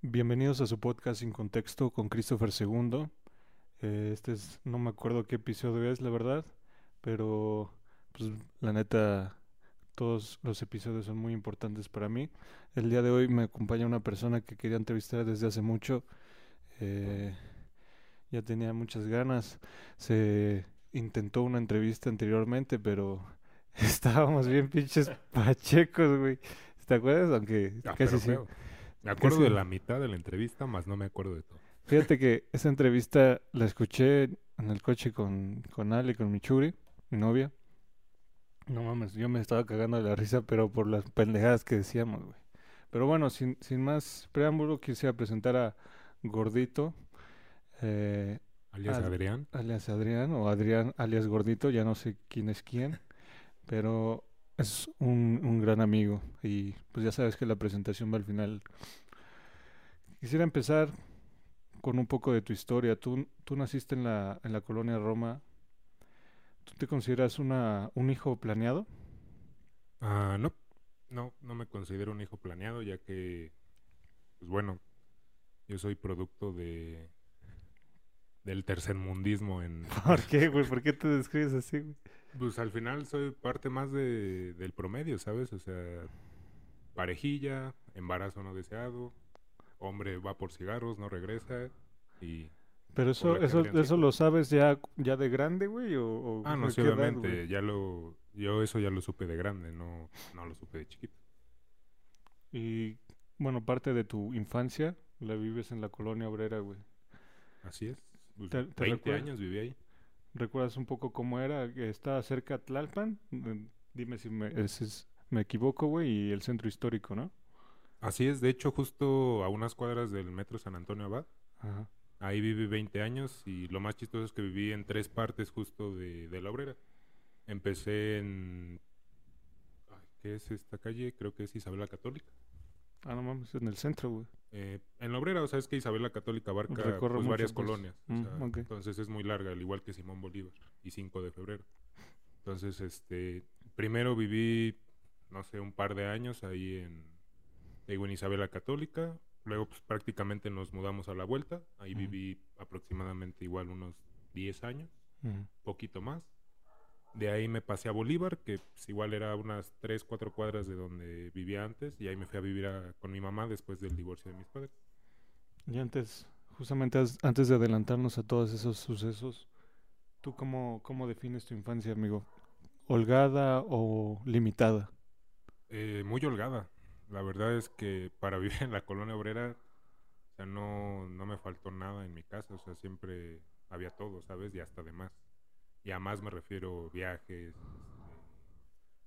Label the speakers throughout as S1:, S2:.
S1: Bienvenidos a su podcast Sin Contexto con Christopher II. Eh, este es, no me acuerdo qué episodio es, la verdad, pero pues la neta, todos los episodios son muy importantes para mí. El día de hoy me acompaña una persona que quería entrevistar desde hace mucho. Eh, ya tenía muchas ganas. Se intentó una entrevista anteriormente, pero estábamos bien pinches pachecos, güey. ¿Te acuerdas? Aunque
S2: Ah,
S1: casi sí.
S2: feo. Me acuerdo de la mitad de la entrevista, más no me acuerdo de todo.
S1: Fíjate que esa entrevista la escuché en el coche con, con Ale, con mi churi, mi novia. No mames, yo me estaba cagando de la risa, pero por las pendejadas que decíamos, güey. Pero bueno, sin, sin más preámbulo, quisiera presentar a Gordito, eh,
S2: Alias
S1: Ad-
S2: Adrián.
S1: alias Adrián, o Adrián alias Gordito, ya no sé quién es quién, pero es un, un gran amigo y pues ya sabes que la presentación va al final. Quisiera empezar con un poco de tu historia. Tú, tú naciste en la, en la colonia Roma. ¿Tú te consideras una, un hijo planeado?
S2: Ah, no, no, no me considero un hijo planeado, ya que, pues bueno, yo soy producto de del tercermundismo en...
S1: ¿Por qué, güey? ¿Por qué te describes así, güey?
S2: Pues al final soy parte más de, del promedio, ¿sabes? O sea, parejilla, embarazo no deseado, hombre va por cigarros, no regresa y...
S1: Pero eso, eso, eso lo sabes ya, ya de grande, güey, o, o
S2: Ah, no, sí,
S1: edad,
S2: obviamente, ya lo... Yo eso ya lo supe de grande, no, no lo supe de chiquito.
S1: Y bueno, parte de tu infancia la vives en la colonia obrera, güey.
S2: Así es. Pues,
S1: ¿Te- te
S2: 20
S1: recuerdas?
S2: años viví ahí.
S1: ¿Recuerdas un poco cómo era? Estaba cerca de Tlalpan. Mm, Dime si me, equivoco, güey, y el centro histórico, ¿no?
S2: Así es, de hecho, justo a unas cuadras del metro San Antonio Abad.
S1: Ajá.
S2: Ahí viví 20 años y lo más chistoso es que viví en tres partes justo de, de la obrera. Empecé en... ay, ¿Qué es esta calle? Creo que es Isabel la Católica.
S1: Ah, no mames, en el centro, güey.
S2: Eh, en la obrera, o sea, es que Isabel la Católica abarca pues, varias
S1: pues.
S2: colonias. o
S1: Mm,
S2: sea. Entonces es muy larga, al igual que Simón Bolívar y 5 de febrero. Entonces, este, primero viví, no sé, un par de años ahí en, digo, en Isabel la Católica. Luego, pues prácticamente nos mudamos a la vuelta. Ahí viví aproximadamente igual unos 10 años,
S1: Ujú.
S2: poquito más. De ahí me pasé a Bolívar, que pues, igual era unas 3, 4 cuadras de donde vivía antes. Y ahí me fui a vivir a- con mi mamá después del divorcio de mis padres.
S1: Y antes, justamente antes de adelantarnos a todos esos sucesos, ¿tú cómo, cómo defines tu infancia, amigo? ¿Holgada o limitada?
S2: Eh, muy holgada. La verdad es que para vivir en la colonia obrera, o sea, no, no me faltó nada en mi casa. O sea, siempre había todo, ¿sabes? Y hasta de más. Y a más me refiero viajes, este,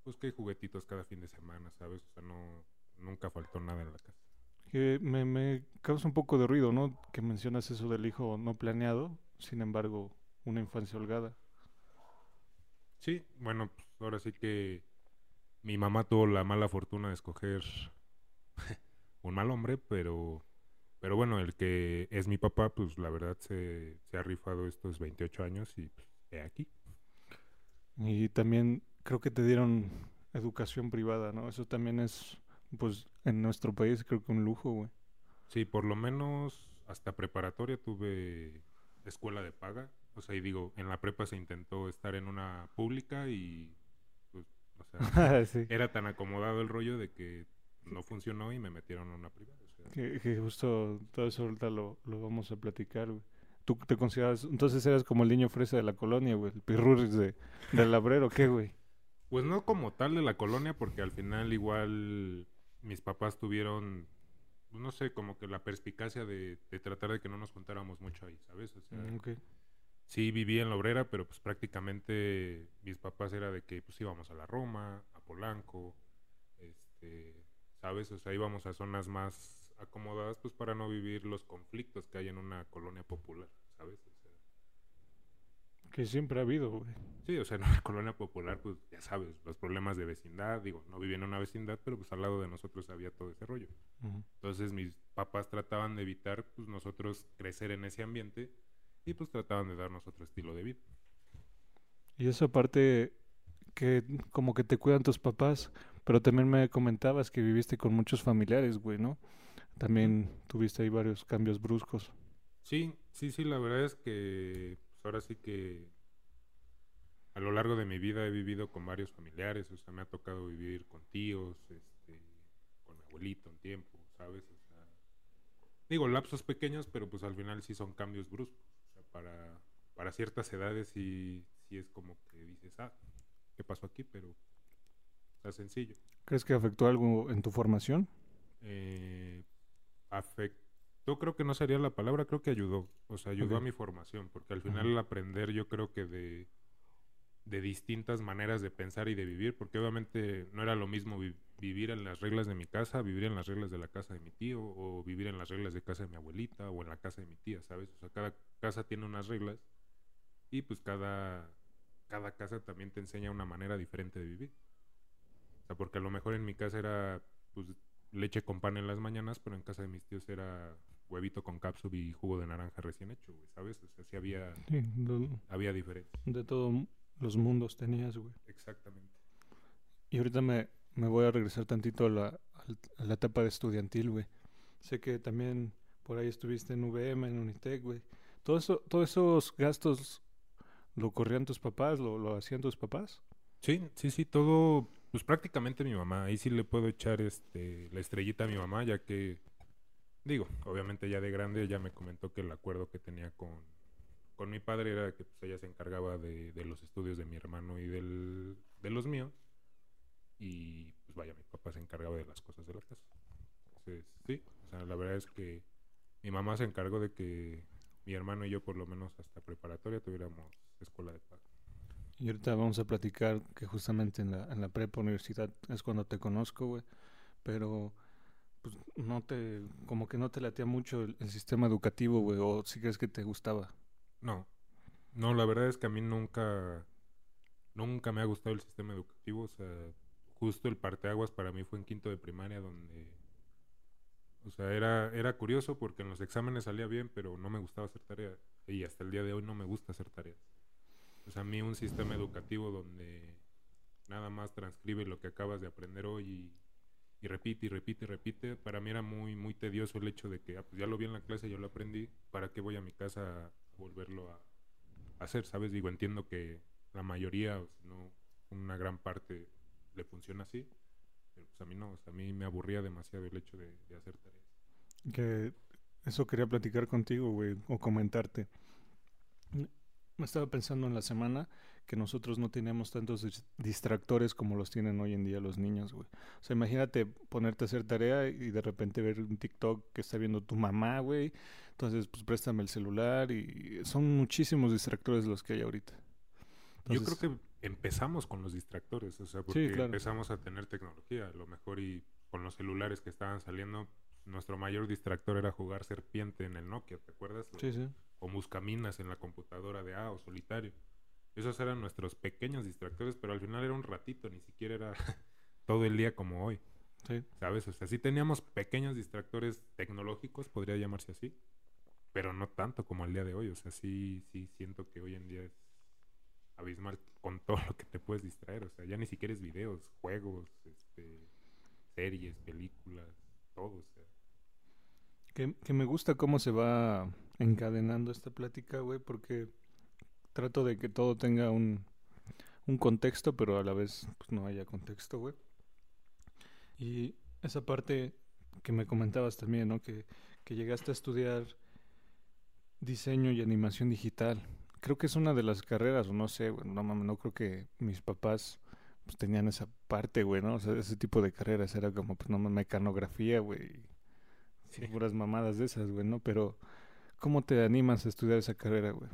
S2: pues que juguetitos cada fin de semana, ¿sabes? O sea, no, nunca faltó nada en la casa.
S1: Que me, me causa un poco de ruido, ¿no? Que mencionas eso del hijo no planeado, sin embargo, una infancia holgada.
S2: Sí, bueno, pues ahora sí que mi mamá tuvo la mala fortuna de escoger un mal hombre, pero, pero bueno, el que es mi papá, pues la verdad se, se ha rifado estos 28 años y pues, aquí.
S1: Y también creo que te dieron educación privada, ¿no? Eso también es, pues, en nuestro país creo que un lujo, güey.
S2: Sí, por lo menos hasta preparatoria tuve escuela de paga. O sea, y digo, en la prepa se intentó estar en una pública y pues, o sea,
S1: sí.
S2: era tan acomodado el rollo de que no funcionó y me metieron a una privada. o sea,
S1: Que, que justo todo eso ahorita lo, lo vamos a platicar, güey. ¿Tú te consideras, entonces eras como el niño fresa de la colonia, güey? El pirurris de, del labrero, ¿qué, güey?
S2: Pues no como tal de la colonia, porque al final igual mis papás tuvieron, no sé, como que la perspicacia de, de tratar de que no nos juntáramos mucho ahí, ¿sabes? O sea,
S1: Mm,
S2: sí viví en la obrera, pero pues prácticamente mis papás era de que pues íbamos a la Roma, a Polanco, este, ¿sabes? O sea, íbamos a zonas más acomodadas pues para no vivir los conflictos que hay en una colonia popular, ¿sabes?
S1: que siempre ha habido, güey.
S2: Sí, o sea, en una colonia popular, pues ya sabes, los problemas de vecindad, digo, no vivía en una vecindad, pero pues al lado de nosotros había todo ese rollo. Entonces mis papás trataban de evitar, pues nosotros crecer en ese ambiente y pues trataban de darnos otro estilo de vida.
S1: Y esa parte que como que te cuidan tus papás, pero también me comentabas que viviste con muchos familiares, güey, ¿no? También tuviste ahí varios cambios bruscos.
S2: Sí, sí, sí, la verdad es que pues, ahora sí que a lo largo de mi vida he vivido con varios familiares, o sea, me ha tocado vivir con tíos, este, con mi abuelito un tiempo, ¿sabes? O sea, digo, lapsos pequeños, pero pues al final sí son cambios bruscos. O sea, para, para ciertas edades sí, sí es como que dices, ah, ¿qué pasó aquí? Pero está sencillo.
S1: ¿Crees que afectó algo en tu formación?
S2: Eh, afectó, creo que no sería la palabra, creo que ayudó. O sea, ayudó a mi formación, porque al final el aprender yo creo que de de distintas maneras de pensar y de vivir, porque obviamente no era lo mismo vivir en las reglas de mi casa, vivir en las reglas de la casa de mi tío, o vivir en las reglas de casa de mi abuelita, o en la casa de mi tía, ¿sabes? O sea, cada casa tiene unas reglas y pues cada, cada casa también te enseña una manera diferente de vivir. O sea, porque a lo mejor en mi casa era pues leche con pan en las mañanas, pero en casa de mis tíos era huevito con cápsula y jugo de naranja recién hecho, ¿sabes? O sea, sí había, había diferencia.
S1: De todo los mundos tenías, güey.
S2: Exactamente.
S1: Y ahorita me, me voy a regresar tantito a la, a la etapa de estudiantil, güey. Sé que también por ahí estuviste en VM, en Unitec, güey. Todo eso, todos esos gastos lo corrían tus papás, lo, lo hacían tus papás.
S2: Sí, sí, sí, todo, pues prácticamente mi mamá. Ahí sí le puedo echar este la estrellita a mi mamá, ya que, digo, obviamente ya de grande ella me comentó que el acuerdo que tenía con, con mi padre era que pues, ella se encargaba de, los estudios de mi hermano y del, de los míos. Y pues vaya, mi papá se encargaba de las cosas de la casa. Entonces, sí, o sea, la verdad es que mi mamá se encargó de que mi hermano y yo, por lo menos hasta preparatoria, tuviéramos escuela de pago.
S1: Y ahorita vamos a platicar que justamente en la, en la prepa universidad es cuando te conozco, güey. Pero pues no te, como que no te latía mucho el, el sistema educativo, güey, o si crees que te gustaba.
S2: No, no, la verdad es que a mí nunca, nunca me ha gustado el sistema educativo. O sea, justo el parteaguas para mí fue en quinto de primaria donde, o sea, era, era curioso porque en los exámenes salía bien, pero no me gustaba hacer tareas. Y hasta el día de hoy no me gusta hacer tareas. Sea, a mí un sistema educativo donde nada más transcribe lo que acabas de aprender hoy y, repite y repite y repite, para mí era muy, muy tedioso el hecho de que, ah, pues ya lo vi en la clase, ya lo aprendí, ¿para qué voy a mi casa volverlo a, hacer, ¿sabes? Digo, entiendo que la mayoría, o no una gran parte le funciona así, pero pues a mí no, a mí me aburría demasiado el hecho de, hacer tareas.
S1: Que eso quería platicar contigo, güey, o comentarte. Me estaba pensando en la semana que nosotros no teníamos tantos distractores como los tienen hoy en día los niños, güey. O sea, imagínate ponerte a hacer tarea y de repente ver un TikTok que está viendo tu mamá, güey, entonces, pues préstame el celular y son muchísimos distractores los que hay ahorita.
S2: Yo creo que empezamos con los distractores, o sea, porque empezamos a tener tecnología, a lo mejor y con los celulares que estaban saliendo, nuestro mayor distractor era jugar serpiente en el Nokia, ¿te acuerdas?
S1: Sí, sí.
S2: O buscaminas en la computadora de A o solitario. Esos eran nuestros pequeños distractores, pero al final era un ratito, ni siquiera era todo el día como hoy.
S1: Sí.
S2: ¿Sabes? O sea, sí teníamos pequeños distractores tecnológicos, podría llamarse así, pero no tanto como el día de hoy. O sea, sí, sí siento que hoy en día es abismal con todo lo que te puedes distraer. O sea, ya ni siquiera es videos, juegos, este, series, películas, todo. O sea.
S1: Que, que me gusta cómo se va encadenando esta plática, güey, porque trato de que todo tenga un, un contexto, pero a la vez pues, no haya contexto, güey. Y esa parte que me comentabas también, ¿no? Que, que llegaste a estudiar diseño y animación digital. Creo que es una de las carreras, o no sé, bueno, no no creo que mis papás pues, tenían esa parte, güey, ¿no? O sea, ese tipo de carreras era como, pues, no, mecanografía, güey. Sí. Puras mamadas de esas, güey, ¿no? Pero, ¿cómo te animas a estudiar esa carrera, güey?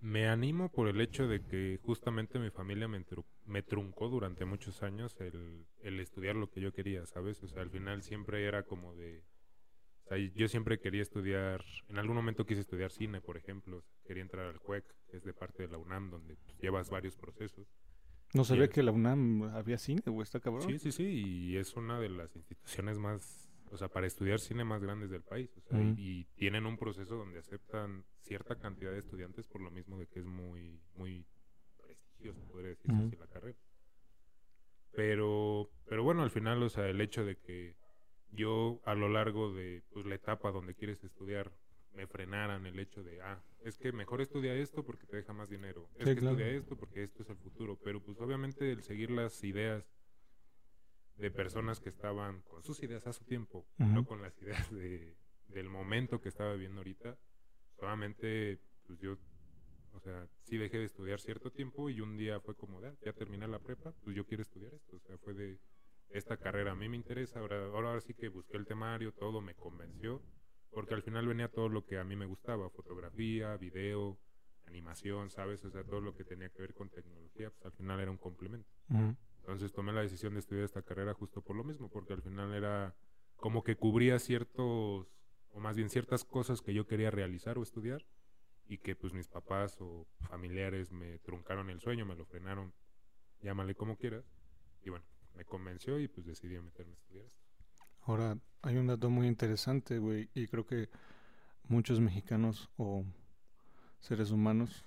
S2: Me animo por el hecho de que justamente mi familia me, tru- me truncó durante muchos años el, el estudiar lo que yo quería, ¿sabes? O sea, al final siempre era como de... O sea, yo siempre quería estudiar... En algún momento quise estudiar cine, por ejemplo. Quería entrar al CUEC, que es de parte de la UNAM, donde pues, llevas varios procesos.
S1: No sabía
S2: el-
S1: que la UNAM había cine, güey, está cabrón.
S2: Sí, sí, sí, y es una de las instituciones más, o sea, para estudiar cine más grandes del país, o sea, y- tienen un proceso donde aceptan cierta cantidad de estudiantes por lo mismo de que es muy, muy prestigioso, podría decirse así, la carrera. Pero, pero bueno, al final, o sea, el hecho de que yo a lo largo de pues, la etapa donde quieres estudiar me frenaran el hecho de, ah, es que mejor estudia esto porque te deja más dinero, es
S1: Sí,
S2: que
S1: claro.
S2: estudia esto porque esto es el futuro, pero pues obviamente el seguir las ideas de personas que estaban con sus ideas a su tiempo, no con las ideas de, del momento que estaba viviendo ahorita, solamente pues yo, o sea, sí dejé de estudiar cierto tiempo y un día fue como, "Ah, ya terminé la prepa, pues yo quiero estudiar esto, o sea, fue de esta carrera a mí me interesa, ahora, ahora, sí que busqué el temario, todo me convenció, porque al final venía todo lo que a mí me gustaba, fotografía, video, animación, ¿sabes? O sea, todo lo que tenía que ver con tecnología, pues al final era un complemento. Entonces tomé la decisión de estudiar esta carrera justo por lo mismo, porque al final era como que cubría ciertos, o más bien ciertas cosas que yo quería realizar o estudiar, y que pues mis papás o familiares me truncaron el sueño, me lo frenaron, llámale como quieras, y bueno, me convenció y pues decidí meterme a estudiar esto.
S1: Ahora, hay un dato muy interesante, güey, y creo que muchos mexicanos o seres humanos,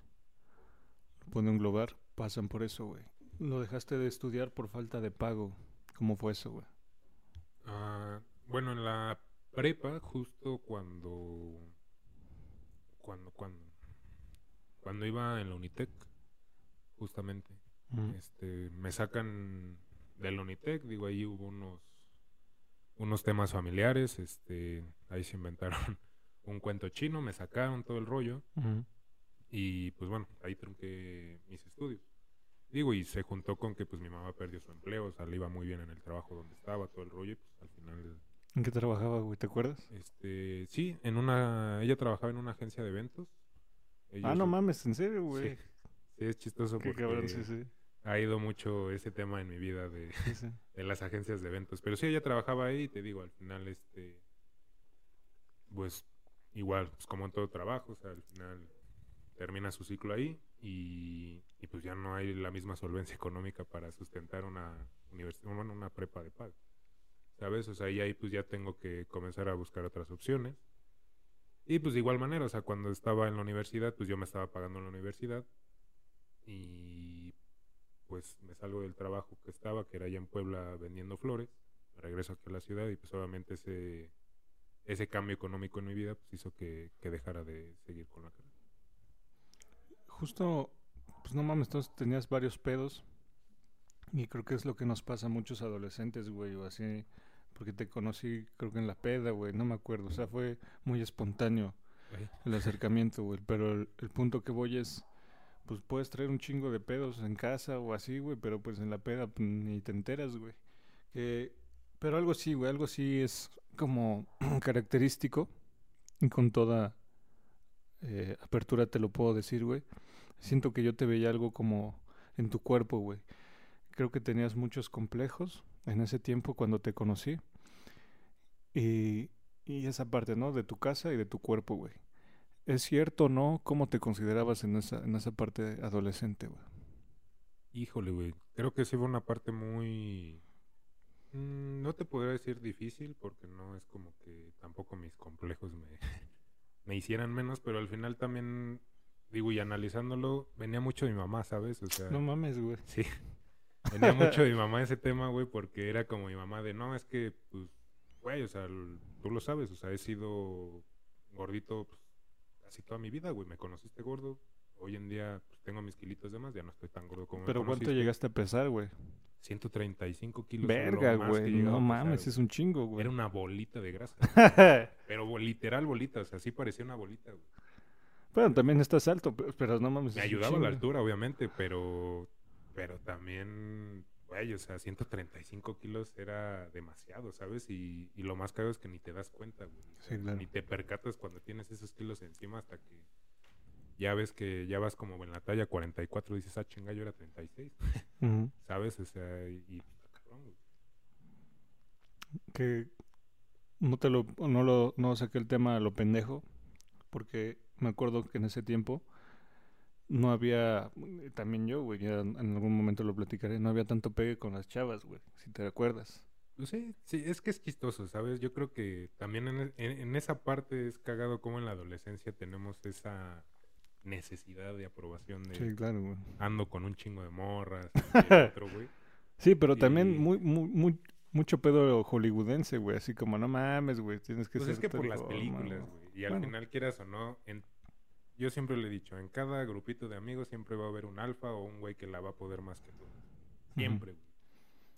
S1: lo puedo englobar, pasan por eso, güey. Lo dejaste de estudiar por falta de pago. ¿Cómo fue eso, güey?
S2: Ah, bueno, en la prepa, justo cuando, cuando, cuando, cuando iba en la Unitec, justamente, este, me sacan del Unitec, digo, ahí hubo unos, unos temas familiares, este, ahí se inventaron un cuento chino, me sacaron todo el rollo, y pues bueno, ahí trunqué mis estudios. Digo, y se juntó con que pues mi mamá perdió su empleo, o sea, le iba muy bien en el trabajo donde estaba, todo el rollo, y pues al final
S1: ¿En qué trabajaba, güey? ¿Te acuerdas?
S2: este, sí, en una, ella trabajaba en una agencia de eventos.
S1: Ah, no mames, en serio, güey.
S2: Sí, sí, es chistoso
S1: Qué
S2: porque
S1: cabrón, sí, sí.
S2: ha ido mucho ese tema en mi vida de, de las agencias de eventos. Pero sí, ella trabajaba ahí y te digo, al final, este, pues igual, pues como en todo trabajo, o sea, al final termina su ciclo ahí y, pues ya no hay la misma solvencia económica para sustentar una universidad, bueno, una prepa de pago. ¿Sabes? O sea, y ahí pues ya tengo que comenzar a buscar otras opciones. Y pues de igual manera, o sea, cuando estaba en la universidad, pues yo me estaba pagando en la universidad y pues me salgo del trabajo que estaba, que era allá en Puebla vendiendo flores, regreso aquí a la ciudad y pues obviamente ese, ese cambio económico en mi vida pues hizo que, que dejara de seguir con la carrera.
S1: Justo, pues no mames, entonces tenías varios pedos. Y creo que es lo que nos pasa a muchos adolescentes, güey, o así. Porque te conocí, creo que en la peda, güey, no me acuerdo. O sea, fue muy espontáneo el acercamiento, güey. Pero el, el punto que voy es, pues puedes traer un chingo de pedos en casa o así, güey, pero pues en la peda pues, ni te enteras, güey. Que, pero algo sí, güey, algo sí es como característico y con toda eh, apertura te lo puedo decir, güey. Siento que yo te veía algo como en tu cuerpo, güey. Creo que tenías muchos complejos en ese tiempo cuando te conocí. Y, y esa parte, ¿no? De tu casa y de tu cuerpo, güey. ¿Es cierto o no? ¿Cómo te considerabas en esa, en esa parte adolescente, güey?
S2: Híjole, güey. Creo que sí fue una parte muy... mm, no te podría decir difícil porque no es como que tampoco mis complejos me, me hicieran menos, pero al final también, digo, y analizándolo, venía mucho de mi mamá, ¿sabes? O sea,
S1: No mames, güey.
S2: sí. Venía mucho de mi mamá ese tema, güey, porque era como mi mamá de, no, es que, pues, güey, o sea, tú lo sabes, o sea, he sido gordito pues, casi toda mi vida, güey. Me conociste gordo. Hoy en día pues, tengo mis kilitos de más, ya no estoy tan gordo como me
S1: Pero ¿cuánto
S2: conociste.
S1: llegaste a pesar, güey?
S2: 135 kilos.
S1: Verga, güey. No
S2: pesar,
S1: mames, es un chingo, güey.
S2: Era una bolita de grasa. pero literal bolita, o sea, sí parecía una bolita, güey.
S1: Bueno, también estás alto, pe- pero no mames.
S2: Me ayudaba la
S1: chingo.
S2: altura, obviamente, pero, pero también, güey, o sea, 135 kilos era demasiado, ¿sabes? Y, y lo más caro es que ni te das cuenta, güey. O
S1: Sí,
S2: sea,
S1: claro.
S2: Ni te percatas cuando tienes esos kilos encima hasta que ya ves que ya vas como en la talla 44, dices, ah, chinga, yo era 36,
S1: Ujú.
S2: ¿sabes? O sea, y, cabrón, güey.
S1: que no te lo no lo no saqué el tema a lo pendejo porque me acuerdo que en ese tiempo no había también yo güey ya en algún momento lo platicaré no había tanto pegue con las chavas güey si te recuerdas
S2: Pues sí, sí, es que es chistoso, ¿sabes? Yo creo que también en, e- en- en esa parte es cagado como en la adolescencia tenemos esa necesidad de aprobación de
S1: sí claro güey
S2: ando con un chingo de morras, y el otro, güey.
S1: sí pero también muy muy muy mucho pedo hollywoodense güey así como no mames güey tienes que
S2: Pues
S1: ser
S2: es que por las películas,
S1: güey".
S2: Y al
S1: Bueno.
S2: final, quieras o no, en... yo siempre le he dicho, en cada grupito de amigos siempre va a haber un alfa o un güey que la va a poder más que tú. Siempre, güey.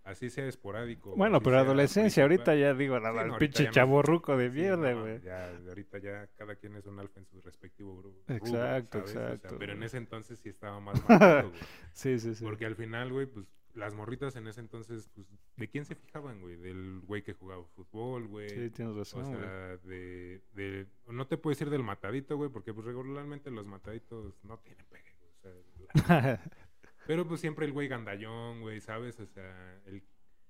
S2: Así sea esporádico.
S1: bueno pero adolescencia ahorita ya digo
S2: Sí,
S1: el
S2: no,
S1: pinche chaborruco de
S2: Sí,
S1: mierda
S2: no,
S1: güey
S2: Ya, ahorita ya cada quien es un alfa en su respectivo grupo.
S1: Exacto, exacto,
S2: pero en ese entonces sí estaba más marcado, güey.
S1: sí sí sí
S2: Porque al final, güey, pues las morritas en ese entonces, pues, ¿de quién se fijaban, güey? Del güey que jugaba fútbol, güey.
S1: sí tienes
S2: O
S1: razón güey.
S2: sea, de, de... No te puedo decir del matadito, güey, porque pues regularmente los mataditos no tienen pegue, güey. O sea, la- Pero pues siempre el güey gandallón, güey, ¿sabes? O sea, el,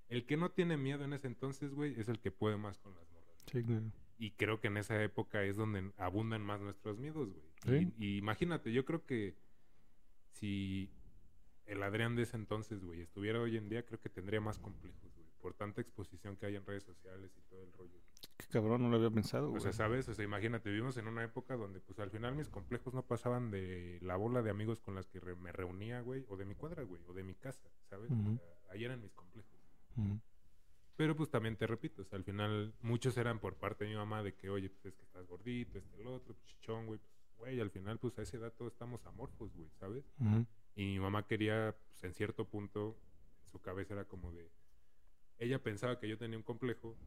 S2: el que no tiene miedo en ese entonces, güey, es el que puede más con las morras.
S1: Sí, claro.
S2: Y creo que en esa época es donde abundan más nuestros miedos, güey.
S1: Sí.
S2: Y, y imagínate, yo creo que si el Adrián de ese entonces, güey, estuviera hoy en día, creo que tendría más complejos, güey. Por tanta exposición que hay en redes sociales y todo el rollo.
S1: Qué cabrón, no lo había pensado,
S2: O
S1: güey.
S2: sea, ¿sabes? O sea, imagínate, vivimos en una época donde, pues, al final mis complejos no pasaban de la bola de amigos con las que re- me reunía, güey, o de mi cuadra, güey, o de mi casa, ¿sabes? O sea, ahí eran mis complejos. Pero, pues, también te repito, o sea, al final muchos eran por parte de mi mamá de que, oye, pues, es que estás gordito, este, el otro, pues, chichón, güey, pues, güey, al final, pues, a esa edad todos estamos amorfos, güey, ¿sabes? Y mi mamá quería, pues, en cierto punto, en su cabeza era como de... Ella pensaba que yo tenía un complejo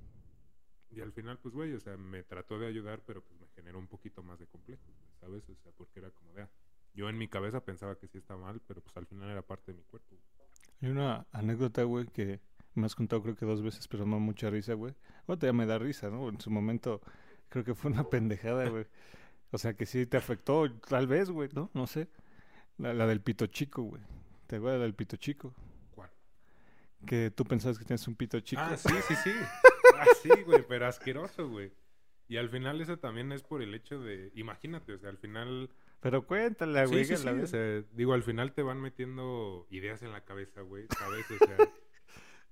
S2: y al final, pues, güey, o sea, me trató de ayudar, pero pues me generó un poquito más de complejo, ¿sabes? O sea, porque era como de... ah, yo en mi cabeza pensaba que sí está mal, pero pues al final era parte de mi cuerpo.
S1: Hay una anécdota, güey, que me has contado creo que dos veces, pero no mucha risa, güey. Ahorita ya me da risa, ¿no? En su momento creo que fue una pendejada, güey. O sea, que sí te afectó, tal vez, güey, ¿no? No sé. La, la del pito chico, güey. ¿Te acuerdas del pito chico?
S2: ¿Cuál?
S1: Que tú pensabas que tienes un pito chico.
S2: Ah, sí, sí, sí. Ah, sí, güey, pero asqueroso, güey. Y al final eso también es por el hecho de... Imagínate, o sea, al final...
S1: Pero cuéntala, güey.
S2: sí,
S1: que
S2: sí,
S1: la
S2: o
S1: ves.
S2: sea, digo, al final te van metiendo ideas en la cabeza, güey, ¿sabes? O sea,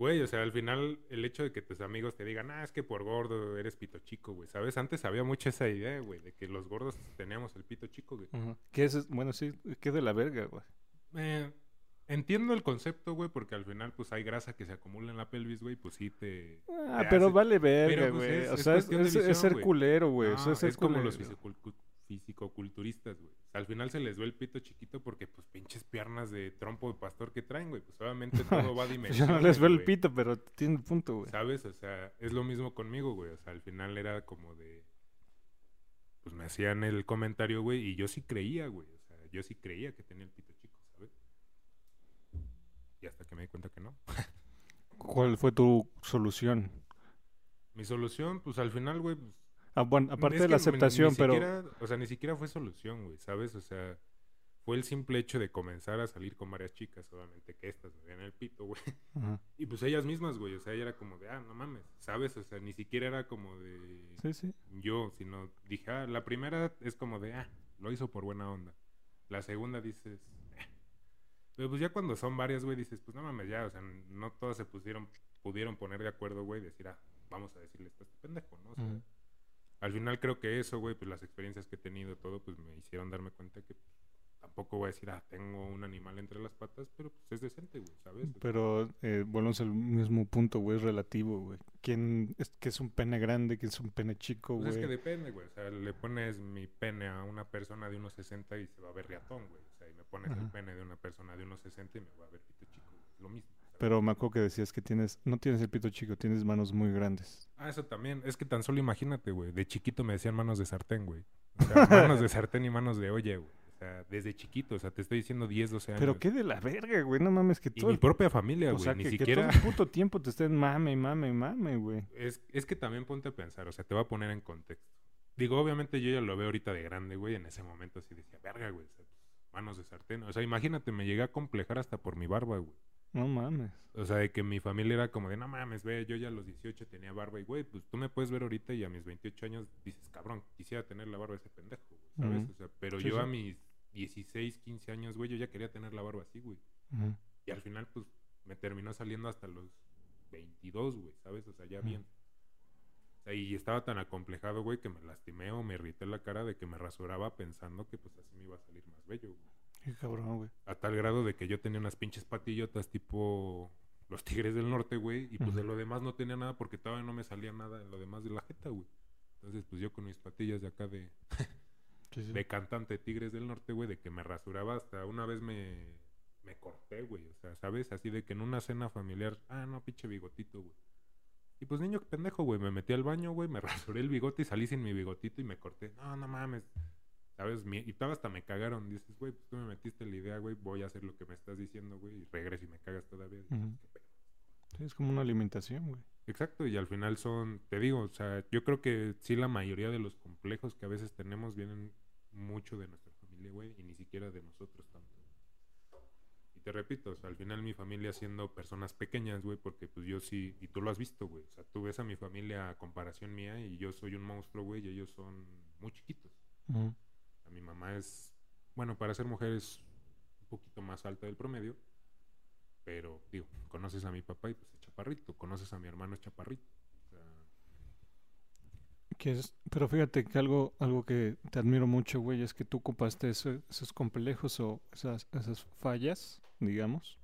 S2: güey, o sea, al final el hecho de que tus amigos te digan, ah, es que por gordo eres pito chico, güey, ¿sabes? Antes había mucho esa idea, güey, de que los gordos teníamos el pito chico, güey.
S1: Ujú. Que es, bueno, sí, que de la verga, güey.
S2: Eh, entiendo el concepto, güey, porque al final, pues, hay grasa que se acumula en la pelvis, güey, pues sí te...
S1: Ah,
S2: te
S1: pero
S2: hace-
S1: vale verga,
S2: pues,
S1: güey.
S2: es-
S1: o
S2: es
S1: sea, es, es- es
S2: visión,
S1: ser culero, güey. o sea,
S2: No,
S1: es
S2: es como los
S1: culero.
S2: Fisicoculturistas, güey. O sea, al final se les ve el pito chiquito porque, pues, pinches piernas de trompo de pastor que traen, güey. Pues, obviamente todo va a
S1: Pues yo no les veo el pito, pero tiene un punto, güey.
S2: ¿Sabes? O sea, es lo mismo conmigo, güey. O sea, al final era como de... Pues me hacían el comentario, güey, y yo sí creía, güey. O sea, yo sí creía que tenía el pito chico, ¿sabes? Y hasta que me di cuenta que no.
S1: ¿Cuál fue tu solución?
S2: Mi solución, pues al final, güey, pues,
S1: Ah, bueno, aparte
S2: Es
S1: de la
S2: que ni-
S1: aceptación,
S2: ni
S1: pero...
S2: siquiera- o sea, ni siquiera fue solución, güey, ¿sabes? O sea, fue el simple hecho de comenzar a salir con varias chicas, obviamente que estas me veían el pito, güey.
S1: Ajá.
S2: Y pues ellas mismas, güey, o sea, ella era como de, ah, no mames, ¿sabes? O sea, ni siquiera era como de
S1: Sí, sí.
S2: yo, sino dije, ah, la primera es como de, ah, lo hizo por buena onda. La segunda dices, eh. Pero pues ya cuando son varias, güey, dices, pues no mames, ya, o sea, no todas se pusieron, pudieron poner de acuerdo, güey, decir, ah, vamos a decirle esto a este pendejo, ¿no? O sea. Al final creo que eso, güey, pues las experiencias que he tenido, todo, pues me hicieron darme cuenta que tampoco voy a decir, ah, tengo un animal entre las patas, pero pues es decente, güey, ¿sabes?
S1: Pero eh, volvemos al mismo punto, güey, es relativo, güey. ¿Quién es que es un pene grande, que es un pene chico,
S2: pues es que
S1: güey?
S2: depende, güey. O sea, le pones mi pene a una persona de unos 60 y se va a ver riatón, güey. O sea, y me pones el pene de una persona de unos 60 y me va a ver pito chico, güey. Lo mismo.
S1: Pero me acuerdo que decías que tienes, no tienes el pito chico, tienes manos muy grandes.
S2: Ah, eso también. Es que tan solo imagínate, güey. De chiquito me decían manos de sartén, güey. O sea, manos de sartén y manos de olla, güey. O sea, desde chiquito. O sea, te estoy diciendo 10, 12 años.
S1: Pero qué de la verga, güey, no mames que
S2: Y
S1: todo
S2: mi
S1: el-
S2: propia familia,
S1: o
S2: güey.
S1: sea,
S2: Ni
S1: que, que
S2: siquiera...
S1: todo el puto tiempo te estén mame, mame, mame, güey.
S2: Es, es que también ponte a pensar. O sea, te voy a poner en contexto. Digo, obviamente yo ya lo veo ahorita de grande, güey. En ese momento así decía, verga, güey. manos de sartén. O sea, imagínate, me llegué a complejar hasta por mi barba, güey.
S1: No mames.
S2: O sea, de que mi familia era como de, no mames, ve, yo ya a los 18 tenía barba y, güey, pues tú me puedes ver ahorita y a mis 28 años dices, cabrón, quisiera tener la barba de ese pendejo, güey, ¿sabes? O sea, pero
S1: Sí,
S2: yo
S1: sí.
S2: a mis 16, 15 años, güey, yo ya quería tener la barba así, güey. Y al final, pues, me terminó saliendo hasta los 22, güey, ¿sabes? O sea, ya bien. O sea, y estaba tan acomplejado, güey, que me lastimé o me irrité la cara de que me rasuraba pensando que, pues, así me iba a salir más bello, güey.
S1: Qué cabrón, güey.
S2: A tal grado de que yo tenía unas pinches patillotas tipo los tigres del norte, güey. Y pues de lo demás no tenía nada porque todavía no me salía nada en lo demás de la jeta, güey. Entonces, pues yo con mis patillas de acá de,
S1: Sí, sí.
S2: de cantante tigres del norte, güey, de que me rasuraba hasta una vez me, me corté, güey. O sea, ¿sabes? Así de que en una cena familiar, ah, no, pinche bigotito, güey. Y pues niño pendejo, güey, me metí al baño, güey, me rasuré el bigote y salí sin mi bigotito y me corté. No, no mames. ¿Sabes? Mi- y hasta me cagaron. Dices, güey, pues tú me metiste la idea, güey, voy a hacer lo que me estás diciendo, güey, y regreso y me cagas todavía. Dices,
S1: Ujú.
S2: "Qué pedo".
S1: Sí, es como una alimentación, güey.
S2: Exacto, y al final son, te digo, o sea, yo creo que sí la mayoría de los complejos que a veces tenemos vienen mucho de nuestra familia, güey, y ni siquiera de nosotros tanto. Y te repito, o sea, al final mi familia siendo personas pequeñas, güey, porque pues yo sí, y tú lo has visto, güey, o sea, tú ves a mi familia a comparación mía y yo soy un monstruo, güey, y ellos son muy chiquitos.
S1: Ujú.
S2: Mi mamá es, bueno, para ser mujer es un poquito más alta del promedio, pero digo, conoces a mi papá y pues es chaparrito, conoces a mi hermano es chaparrito.
S1: Pero fíjate que algo, algo que te admiro mucho, güey, es que tú ocupaste eso- esos complejos o esas, esas fallas, digamos,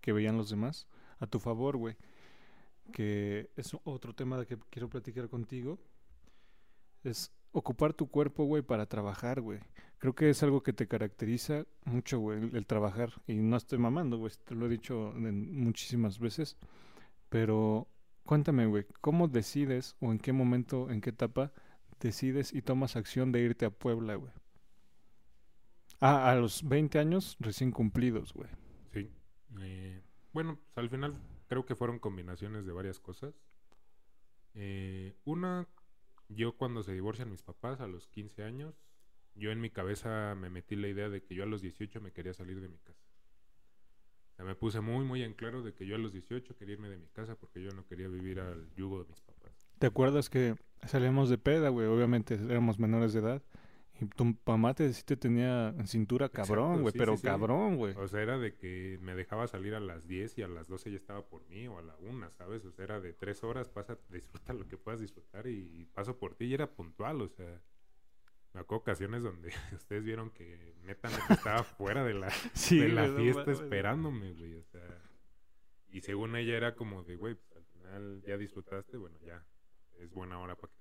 S1: que veían los demás a tu favor, güey. Que es otro tema que quiero platicar contigo. Es ocupar tu cuerpo, güey, para trabajar, güey. Creo que es algo que te caracteriza mucho, güey, el, el trabajar. Y no estoy mamando, güey, te lo he dicho muchísimas veces. Pero cuéntame, güey, ¿cómo decides o en qué momento, en qué etapa decides y tomas acción de irte a Puebla, güey? Ah, a los 20 años recién cumplidos, güey.
S2: sí. Eh, bueno, pues al final creo que fueron combinaciones de varias cosas. Eh, una, yo cuando se divorcian mis papás a los 15 años, yo en mi cabeza me metí la idea de que yo a los 18 me quería salir de mi casa. O me puse muy, muy en claro de que yo a los 18 quería irme de mi casa porque yo no quería vivir al yugo de mis papás.
S1: ¿Te acuerdas que salíamos de peda, güey? Obviamente éramos menores de edad. Y tu mamá te, sí te tenía en cintura cabrón, güey,
S2: sí,
S1: pero
S2: sí, sí.
S1: cabrón, güey.
S2: O sea, era de que me dejaba salir a las 10 y a las 12 ya estaba por mí o a la 1, ¿sabes? O sea, era de 3 horas, pasa, disfruta lo que puedas disfrutar y paso por ti y era puntual, o sea. Me acuerdo ocasiones donde ustedes vieron que neta, neta estaba fuera de la, de la
S1: no
S2: fiesta esperándome, güey, o sea. Y según ella era como de, güey, pues al final ya disfrutaste, bueno, ya es buena hora para que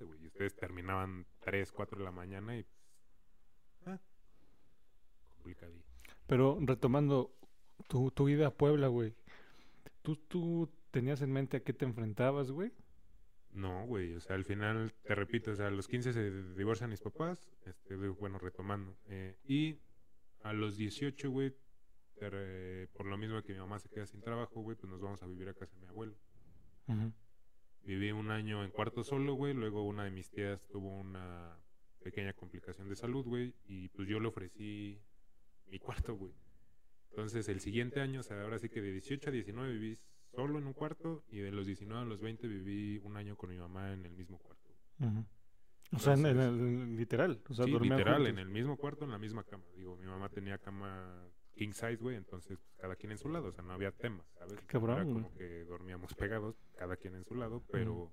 S2: te metas a la casa, güey. Y ustedes terminaban 3, 4 de la mañana y. Ah, complicadillo.
S1: Pero retomando tu, tu ida a Puebla, güey. ¿Tú, ¿Tú tenías en mente a qué te enfrentabas, güey?
S2: No, güey, o sea, al final, te repito, o sea, a los 15 se divorcian mis papás, este, bueno, retomando. eh, y a los 18, güey, por lo mismo que mi mamá se queda sin trabajo, güey, pues nos vamos a vivir a casa de mi abuelo.
S1: Ujú.
S2: Viví un año en cuarto solo, güey, luego una de mis tías tuvo una pequeña complicación de salud, güey, y pues yo le ofrecí mi cuarto, güey. Entonces, el siguiente año, o sea, ahora sí que de 18 a 19 viví solo en un cuarto y de los 19 a los 20 viví un año con mi mamá en el mismo cuarto.
S1: Ujú. O sea, en, el- literal. O sea,
S2: sí, literal,
S1: juntos.
S2: en el mismo cuarto, en la misma cama. Digo, mi mamá tenía cama king size, güey, entonces pues, cada quien en su lado, o sea, no había temas, ¿sabes?
S1: Cabrón,
S2: Era como que dormíamos pegados, cada quien en su lado, pero...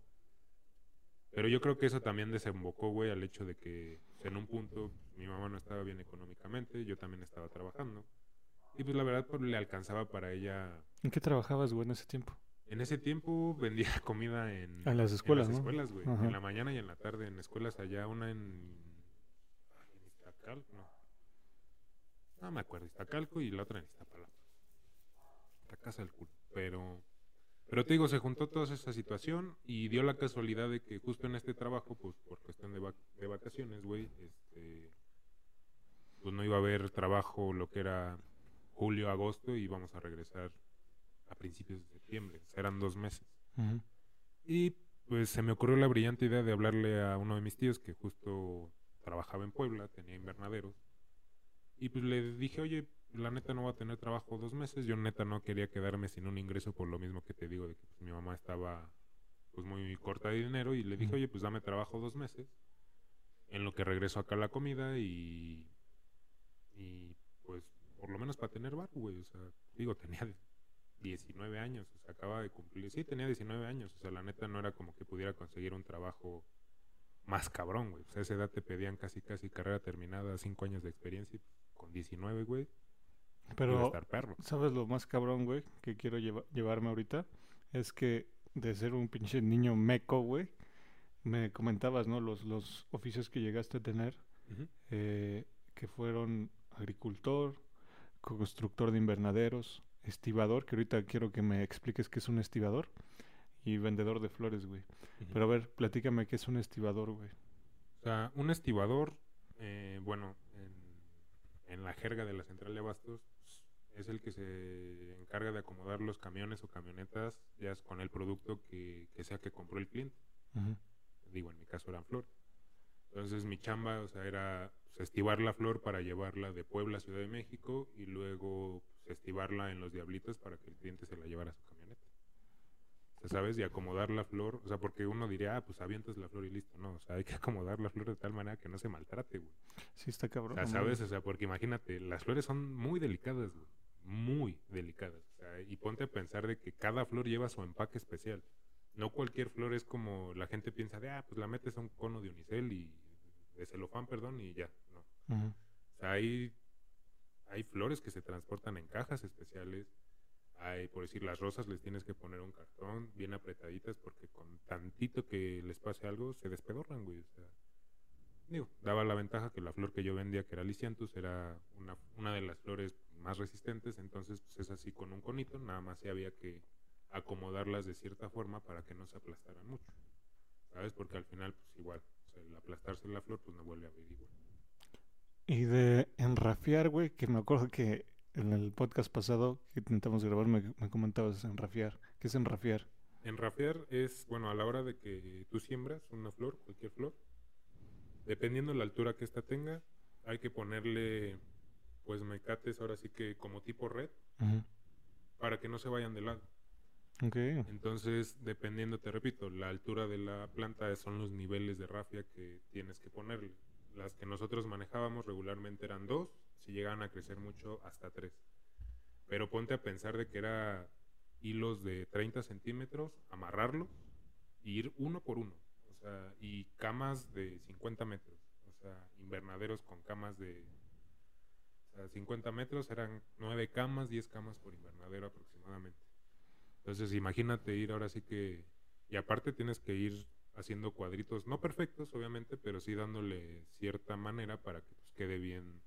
S2: Pero yo creo que eso también desembocó, güey, al hecho de que pues, en un punto pues, mi mamá no estaba bien económicamente, yo también estaba trabajando. Y pues la verdad pues, le alcanzaba para ella...
S1: ¿En qué trabajabas, güey, en ese tiempo?
S2: En ese tiempo vendía comida en,
S1: En las escuelas,
S2: en las
S1: ¿no?
S2: escuelas, güey. En la mañana y en la tarde en escuelas allá, una en... ay, en Iztacalco, no. No me acuerdo, Iztacalco y la otra en Iztapalapa. La casa del culo. Pero... Pero te digo, se juntó toda esa situación y dio la casualidad de que justo en este trabajo, pues por cuestión de, vac- de vacaciones, güey, este, pues no iba a haber trabajo lo que era julio, agosto y íbamos a regresar a principios de septiembre. Eran dos meses. Y pues se me ocurrió la brillante idea de hablarle a uno de mis tíos que justo trabajaba en Puebla, tenía invernaderos. Y pues le dije, oye, la neta no va a tener trabajo dos meses. Yo neta no quería quedarme sin un ingreso por lo mismo que te digo, de que pues, mi mamá estaba pues muy corta de dinero. Y le dije, oye, pues dame trabajo dos meses. En lo que regreso acá a la comida y... Y pues por lo menos para tener bar, güey. O sea, digo, tenía 19 años, o sea, acaba de cumplir. Sí, tenía 19 años, o sea, la neta no era como que pudiera conseguir un trabajo más cabrón, güey. O sea, a esa edad te pedían casi, casi carrera terminada, 5 años de experiencia y con 19, güey,
S1: Pero,
S2: estar perro.
S1: ¿sabes lo más cabrón, güey? Que quiero lleva- llevarme ahorita. Es que de ser un pinche niño meco, güey, me comentabas, ¿no? Los, los oficios que llegaste a tener, eh, que fueron agricultor, constructor de invernaderos, estibador, que ahorita quiero que me expliques qué es un estibador, y vendedor de flores, güey. Pero a ver, platícame qué es un estibador, güey.
S2: O sea, un estibador, eh, bueno, en, la jerga de la central de abastos, es el que se encarga de acomodar los camiones o camionetas ya es con el producto que, que sea que compró el cliente. Digo, en mi caso eran flores. Entonces mi chamba, o sea, era pues, estivar la flor para llevarla de Puebla a Ciudad de México y luego pues, estivarla en los diablitos para que el cliente se la llevara a su camioneta. O sea, ¿sabes? Y acomodar la flor, o sea, porque uno diría, ah, pues avientas la flor y listo. No, o sea, hay que acomodar la flor de tal manera que no se maltrate, güey.
S1: Sí, está
S2: O
S1: cabrón.
S2: sea,
S1: no
S2: ¿sabes? O sea, porque imagínate, las flores son muy delicadas, güey. Muy delicadas. O sea, y ponte a pensar de que cada flor lleva su empaque especial. No cualquier flor es como la gente piensa de, ah, pues la metes a un cono de unicel y de celofán, perdón, y ya. No. O sea, hay, hay flores que se transportan en cajas especiales. Hay, por decir, las rosas les tienes que poner un cartón bien apretaditas porque con tantito que les pase algo se despedorran, güey. O sea, digo, daba la ventaja que la flor que yo vendía, que era Lisianthus, era una, una de las flores más resistentes. Entonces, pues es así con un conito, nada más se había que acomodarlas de cierta forma para que no se aplastaran mucho. ¿Sabes? Porque al final, pues igual, o sea, el aplastarse la flor, pues no vuelve a abrir igual.
S1: Y de enrafiar, güey, que me acuerdo que en el podcast pasado que intentamos grabar me, me comentabas enrafiar. ¿Qué es enrafiar?
S2: Enrafiar es, bueno, a la hora de que tú siembras una flor, cualquier flor, dependiendo la altura que ésta tenga, hay que ponerle, pues, mecates, ahora sí que como tipo red, para que no se vayan de lado.
S1: Ok.
S2: Entonces, dependiendo, te repito, la altura de la planta son los niveles de rafia que tienes que ponerle. Las que nosotros manejábamos regularmente eran dos, si llegaban a crecer mucho, hasta tres. Pero ponte a pensar de que era hilos de 30 centímetros, amarrarlos y ir uno por uno. O sea, y camas de 50 metros. O sea, invernaderos con camas de... O sea, 50 metros eran 9 camas, 10 camas por invernadero aproximadamente. Entonces imagínate ir ahora sí que... Y aparte tienes que ir haciendo cuadritos, no perfectos obviamente, pero sí dándole cierta manera para que pues, quede bien,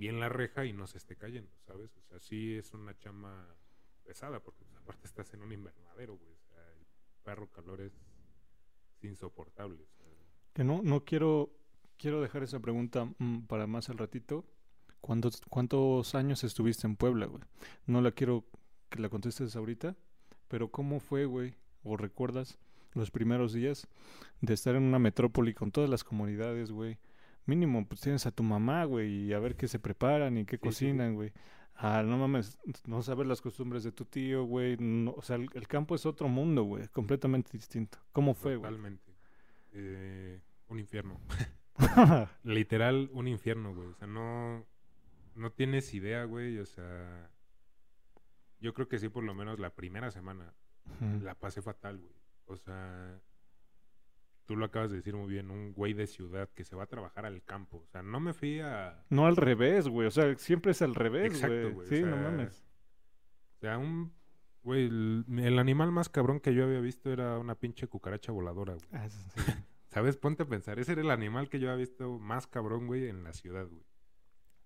S2: bien la reja y no se esté cayendo, ¿sabes? O sea, sí es una chama pesada porque pues, aparte estás en un invernadero, güey. O sea, el perro calor es insoportable.
S1: Que no, no quiero, quiero dejar esa pregunta mm, para más al ratito. ¿Cuántos, ¿Cuántos años estuviste en Puebla, güey? No la quiero que la contestes ahorita, pero ¿cómo fue, güey? ¿O recuerdas los primeros días de estar en una metrópoli con todas las comunidades, güey? Mínimo, pues tienes a tu mamá, güey, y a ver qué se preparan y qué
S2: Sí, sí, sí.
S1: cocinan, güey. Ah, no mames, no saber las costumbres de tu tío, güey. no- o sea, el, el campo es otro mundo, güey, completamente distinto. ¿Cómo fue, güey?
S2: Totalmente. Eh, un infierno. Literal, un infierno, güey. O sea, no, no tienes idea, güey. O sea, yo creo que sí, por lo menos la primera semana la pasé fatal, güey. O sea, tú lo acabas de decir muy bien, un güey de ciudad que se va a trabajar al campo. O sea, no me fui a...
S1: No al revés, güey. O sea, siempre es al revés,
S2: Exacto,
S1: güey.
S2: o
S1: Sí, no mames.
S2: O sea, un... Güey, el, el animal más cabrón que yo había visto era una pinche cucaracha voladora, güey.
S1: Ah, sí.
S2: ¿Sabes? Ponte a pensar. Ese era el animal que yo había visto más cabrón, güey, en la ciudad, güey.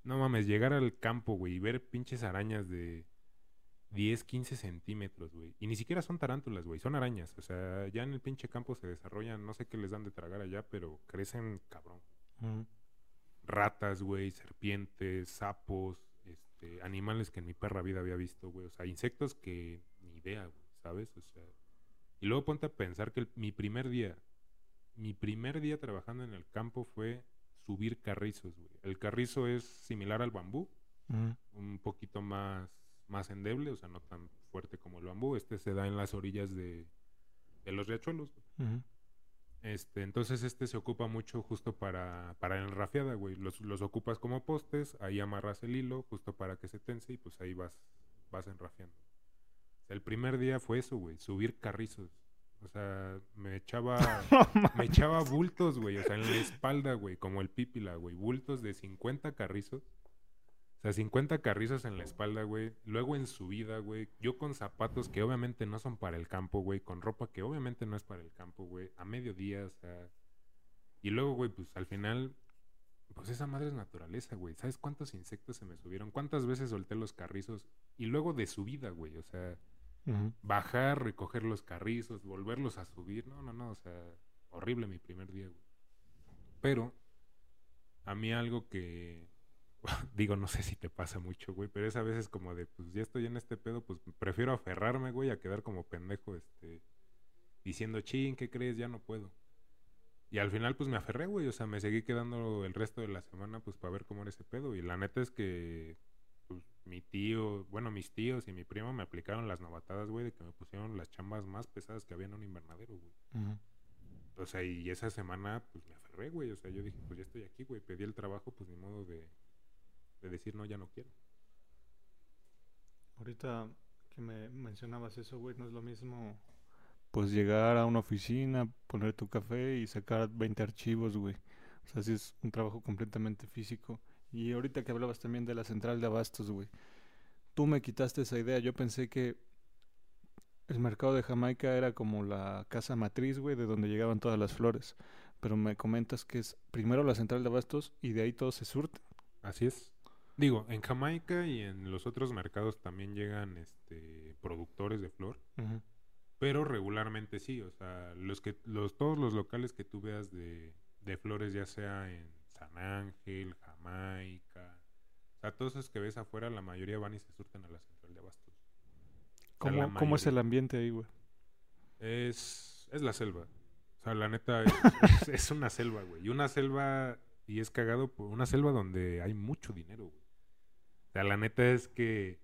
S2: No mames, llegar al campo, güey, y ver pinches arañas de 10, 15 centímetros, güey. Y ni siquiera son tarántulas, güey, son arañas. O sea, ya en el pinche campo se desarrollan, no sé qué les dan de tragar allá, pero crecen cabrón.
S1: Ujú.
S2: Ratas, güey, serpientes, sapos, este, animales que en mi perra vida había visto, güey. O sea, insectos que ni idea, güey, ¿sabes? O sea, Y luego ponte a pensar que el- mi primer día, mi primer día trabajando en el campo fue subir carrizos, güey. El carrizo es similar al bambú,
S1: Ujú.
S2: un poquito más, más endeble, o sea, no tan fuerte como el bambú. Este se da en las orillas de, de los riachuelos. Este, entonces este se ocupa mucho justo para, para enrafiada, güey. Los, los ocupas como postes, ahí amarras el hilo justo para que se tense y pues ahí vas, vas enrafiando. O sea, el primer día fue eso, güey, subir carrizos. O sea, me echaba, me echaba bultos, güey, o sea, en la espalda, güey, como el pípila, güey, bultos de 50 carrizos. Sea, 50 carrizos en la espalda, güey. Luego en subida, güey. Yo con zapatos que obviamente no son para el campo, güey. Con ropa que obviamente no es para el campo, güey. A mediodía, o sea. Y luego, güey, pues al final, pues esa madre es naturaleza, güey. ¿Sabes cuántos insectos se me subieron? ¿Cuántas veces solté los carrizos? Y luego de subida, güey. O sea, bajar, recoger los carrizos, volverlos a subir. No, no, no, o sea, horrible mi primer día, güey. Pero a mí algo que digo, no sé si te pasa mucho, güey, pero es a veces como de, pues ya estoy en este pedo, pues prefiero aferrarme, güey, a quedar como pendejo, este, diciendo, ching, ¿qué crees? Ya no puedo. Y al final, pues me aferré, güey, o sea, me seguí quedando el resto de la semana, pues para ver cómo era ese pedo. Y la neta es que, pues, mi tío, bueno, mis tíos y mi prima me aplicaron las novatadas, güey, de que me pusieron las chambas más pesadas que había en un invernadero, güey. O sea, y esa semana, pues me aferré, güey. O sea, yo dije, pues ya estoy aquí, güey. Pedí el trabajo, pues ni modo de, de decir, no, ya no quiero.
S1: Ahorita que me mencionabas eso, güey, no es lo mismo. Pues llegar a una oficina, poner tu café y sacar 20 archivos, güey. O sea, sí es un trabajo completamente físico. Y ahorita que hablabas también de la central de abastos, güey. Tú me quitaste esa idea. Yo pensé que el mercado de Jamaica era como la casa matriz, güey, de donde llegaban todas las flores. Pero me comentas que es primero la central de abastos y de ahí todo se surte.
S2: Así es. Digo, en Jamaica y en los otros mercados también llegan este productores de flor, pero regularmente sí, o sea, los que los todos los locales que tú veas de, de flores ya sea en San Ángel, Jamaica, o sea, todos esos que ves afuera la mayoría van y se surten a la central de abastos. O sea,
S1: ¿Cómo, cómo es el ambiente ahí, güey?
S2: Es, es la selva. O sea, la neta es, es- es una selva, güey. Y una selva, y es cagado por una selva donde hay mucho dinero, güey. O sea, la neta es que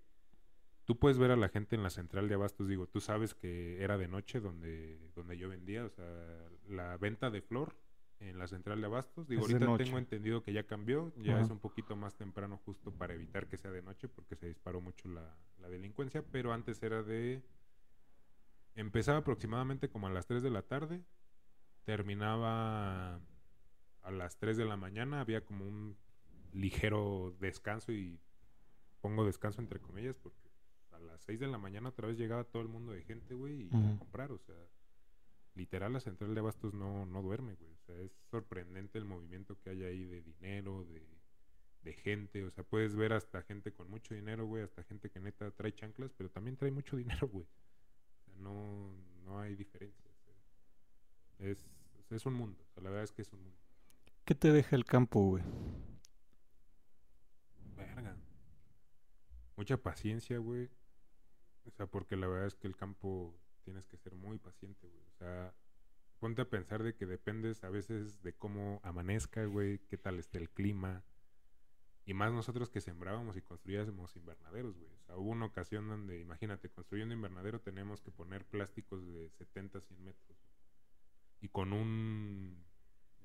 S2: tú puedes ver a la gente en la central de abastos, digo, tú sabes que era de noche donde, donde yo vendía, o sea, la venta de flor en la central de abastos. Digo,
S1: Es
S2: ahorita tengo entendido que ya cambió, ya es un poquito más temprano justo para evitar que sea de noche porque se disparó mucho la, la delincuencia, pero antes era de... Empezaba aproximadamente como a las 3 de la tarde, terminaba a las 3 de la mañana, había como un ligero descanso y pongo descanso entre comillas porque a las 6 de la mañana otra vez llegaba todo el mundo de gente, güey, y a comprar, o sea, literal la central de abastos no, no duerme, güey, o sea, es sorprendente el movimiento que hay ahí de dinero, de, de gente, o sea, puedes ver hasta gente con mucho dinero, güey, hasta gente que neta trae chanclas, pero también trae mucho dinero, güey. O sea, no, no hay diferencia. es, es un mundo, o sea, la verdad es que es un mundo.
S1: ¿Qué te deja el campo, güey?
S2: Verga. Mucha paciencia, güey. O sea, porque la verdad es que el campo tienes que ser muy paciente, güey. O sea, ponte a pensar de que dependes a veces de cómo amanezca, güey, qué tal esté el clima. Y más nosotros que sembrábamos y construíamos invernaderos, güey. O sea, hubo una ocasión donde, imagínate, construyendo invernadero tenemos que poner plásticos de 70, 100 metros. Y con un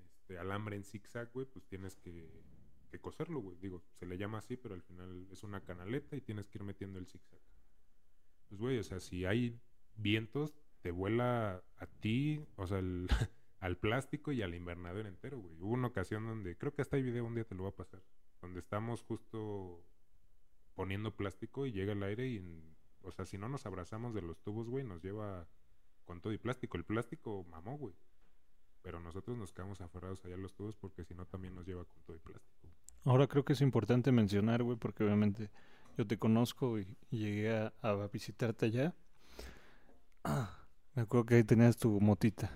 S2: este, alambre en zigzag, güey, pues tienes que, coserlo, güey. Digo, se le llama así, pero al final es una canaleta y tienes que ir metiendo el zigzag. Pues, güey, o sea, si hay vientos, te vuela a ti, o sea, al plástico y al invernadero entero, güey. Hubo una ocasión donde, creo que hasta hay video, un día te lo voy a pasar, donde estamos justo poniendo plástico y llega el aire y, o sea, si no nos abrazamos de los tubos, güey, nos lleva con todo y plástico. El plástico mamó, güey. Pero nosotros nos quedamos aferrados allá a los tubos porque si no también nos lleva con todo y plástico.
S1: Ahora creo que es importante mencionar, güey, porque obviamente yo te conozco y, llegué a, visitarte allá. me acuerdo que ahí tenías tu motita.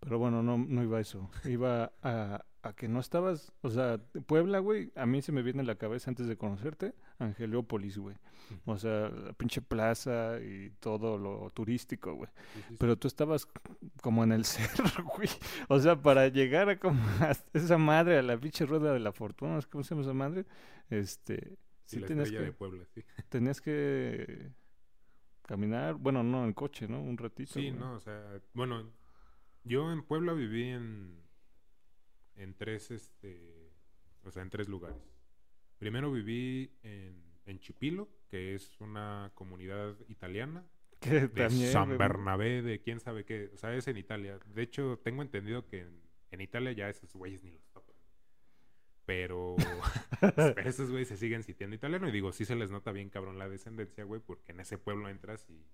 S1: Pero bueno, no, no iba a eso. Iba a a que no estabas, o sea, Puebla, güey, a mí se me viene en la cabeza antes de conocerte, Angelópolis, güey. O sea, la pinche plaza y todo lo turístico, güey.
S2: Sí, sí, sí.
S1: Pero tú estabas como en el cerro, güey. O sea, para llegar a como a esa madre, a la pinche rueda de la fortuna. ¿cómo se llama esa madre? Este,
S2: Sí, la
S1: tenías que,
S2: de Puebla, sí.
S1: tenías que caminar, bueno, no en coche, ¿no? Un ratito.
S2: Sí,
S1: güey.
S2: no, o sea, bueno, yo en Puebla viví en, en tres, este, o sea, en tres lugares. Primero viví en, en Chipilo, que es una comunidad italiana,
S1: Que
S2: de
S1: también,
S2: San Bernabé, de quién sabe qué, o sea, es en Italia. De hecho, tengo entendido que en, en Italia ya esos güeyes ni los topan. Pero, pero esos güeyes se siguen sitiando italiano y digo, sí se les nota bien cabrón la descendencia, güey, porque en ese pueblo entras y,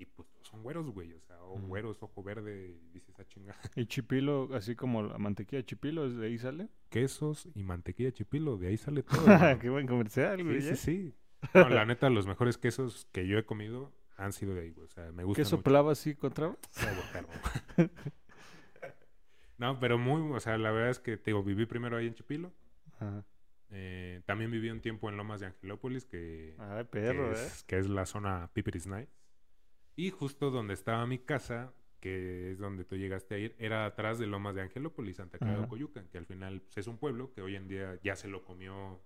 S2: y pues son güeros, güey, o sea, o
S1: Ujú.
S2: güeros, ojo verde, y dices a chinga.
S1: Y chipilo, así como la mantequilla chipilo, ¿es de ahí sale?
S2: Quesos y mantequilla chipilo, de ahí sale todo.
S1: Qué buen comercial, güey.
S2: sí,
S1: ¿eh?
S2: sí, sí. No, la neta, los mejores quesos que yo he comido han sido de ahí, güey, o sea, me gusta
S1: ¿Qué soplaba así contra?
S2: No, pero muy, o sea, la verdad es que, te digo, viví primero ahí en Chipilo.
S1: Ajá.
S2: eh, también viví un tiempo en Lomas de Angelópolis, que,
S1: Ay,
S2: que
S1: perro, ¿eh?
S2: es, que es la zona Piperis Nights. Y justo donde estaba mi casa, que es donde tú llegaste a ir, era atrás de Lomas de Angelópolis, Santa Clara de. Coyucan, que al final pues, es un pueblo que hoy en día ya se lo comió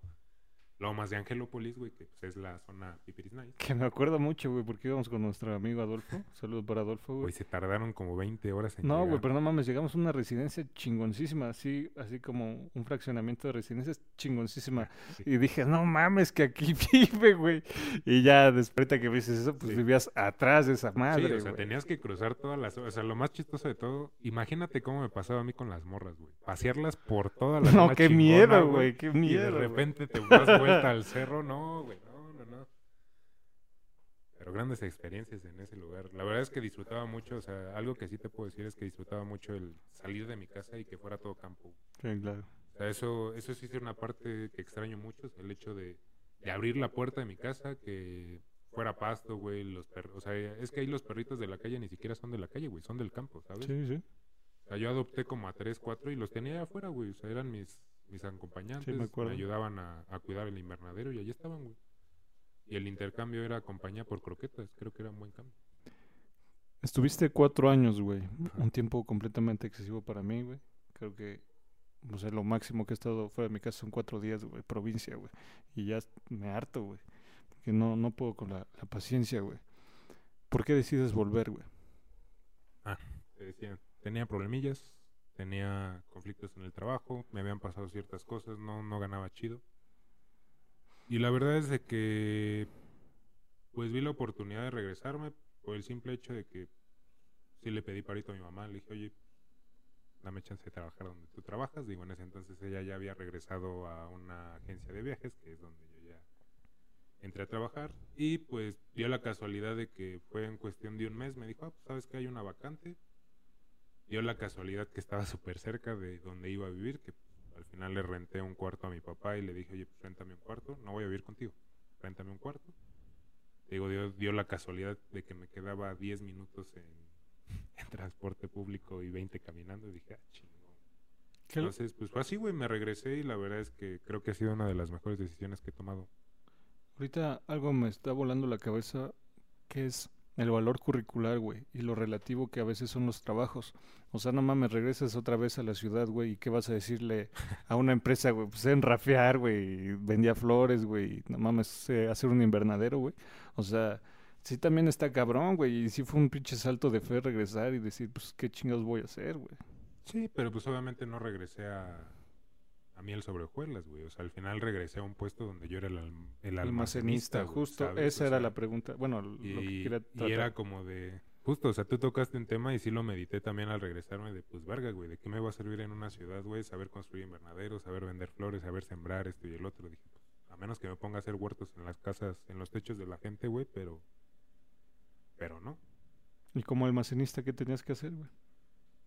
S2: Lomas de Angelópolis, güey, que pues, es la zona Piperis Nights.
S1: Que me acuerdo mucho, güey, porque íbamos con nuestro amigo Adolfo. Saludos para Adolfo,
S2: Güey, se tardaron como 20 horas en
S1: No, güey, pero no mames, llegamos a una residencia chingoncísima, así, así como un fraccionamiento de residencias chingoncísima.
S2: Sí.
S1: Y dije, no mames, que aquí vive, güey. Y ya después de que dices eso, pues
S2: Sí.
S1: vivías atrás de esa
S2: Sí,
S1: madre,
S2: o sea,
S1: güey.
S2: tenías que cruzar todas las... O sea, lo más chistoso de todo, imagínate cómo me pasaba a mí con las morras, güey. Pasearlas por toda la
S1: No, qué miedo, güey, qué
S2: Y de
S1: miedo. güey.
S2: repente te das vuelta al cerro, no, güey, no, no, no. Pero grandes experiencias en ese lugar. La verdad es que disfrutaba mucho, o sea, algo que sí te puedo decir es que disfrutaba mucho el salir de mi casa y que fuera todo campo.
S1: Sí, claro.
S2: O sea, eso, eso sí es una parte que extraño mucho, el hecho de, de abrir la puerta de mi casa, que fuera pasto, güey, los perros, o sea, es que ahí los perritos de la calle ni siquiera son de la calle, güey, son del campo, ¿sabes?
S1: Sí, sí.
S2: O sea, yo adopté como a tres, cuatro y los tenía afuera, güey, o sea, eran mis, mis acompañantes, me,
S1: acuerdo.
S2: ayudaban a, a cuidar el invernadero y allí estaban, güey. Y el intercambio era compañía por croquetas, creo que era un buen cambio.
S1: Estuviste cuatro años, güey.
S2: Ajá.
S1: Un tiempo completamente excesivo para mí, güey. Creo que, o sea, lo máximo que he estado fuera de mi casa son cuatro días, güey, provincia, güey. Y ya me harto, güey. Porque no, no puedo con la, la paciencia, güey. ¿Por qué decides volver, güey?
S2: Te decía, tenía problemillas, tenía conflictos en el trabajo, me habían pasado ciertas cosas, no, no ganaba chido. Y la verdad es de que pues vi la oportunidad de regresarme por el simple hecho de que sí le pedí parito a mi mamá, le dije, oye, dame chance de trabajar donde tú trabajas. Digo, en ese entonces ella ya había regresado a una agencia de viajes, que es donde yo ya entré a trabajar. Y pues dio la casualidad de que fue en cuestión de un mes, me dijo, ah, pues sabes que hay una vacante. Dio la casualidad que estaba súper cerca de donde iba a vivir, que al final le renté un cuarto a mi papá y le dije, oye, pues réntame un cuarto, no voy a vivir contigo, réntame un cuarto. Digo, dio, dio la casualidad de que me quedaba 10 minutos en, en transporte público y 20 caminando y dije, ah, chingón.
S1: ¿Qué lo-
S2: Entonces, pues fue así, güey, me regresé y la verdad es que creo que ha sido una de las mejores decisiones que he tomado.
S1: Ahorita algo me está volando la cabeza, que es el valor curricular, güey, y lo relativo que a veces son los trabajos. O sea, no mames, regresas otra vez a la ciudad, güey, y qué vas a decirle a una empresa, güey, pues en rafiar, güey, vendía flores, güey, no mames, hacer un invernadero, güey. O sea, sí también está cabrón, güey, y sí fue un pinche salto de fe regresar y decir, pues, ¿qué chingados voy a hacer, güey?
S2: Sí, pero pues obviamente no regresé a, a miel sobre hojuelas, güey. O sea, al final regresé a un puesto donde yo era el, alm- el
S1: Almacenista,
S2: güey,
S1: justo,
S2: ¿sabes?
S1: esa
S2: O
S1: era la pregunta, bueno, lo que
S2: Y,
S1: quería
S2: y
S1: tratar.
S2: era como de... Justo, o sea, tú tocaste un tema y sí lo medité también al regresarme de, pues, verga, güey, ¿de qué me va a servir en una ciudad, güey? Saber construir invernaderos, saber vender flores, saber sembrar esto y el otro. Dije, pues, a menos que me ponga a hacer huertos en las casas, en los techos de la gente, güey, pero... Pero no.
S1: Y como almacenista, ¿qué tenías que hacer, güey?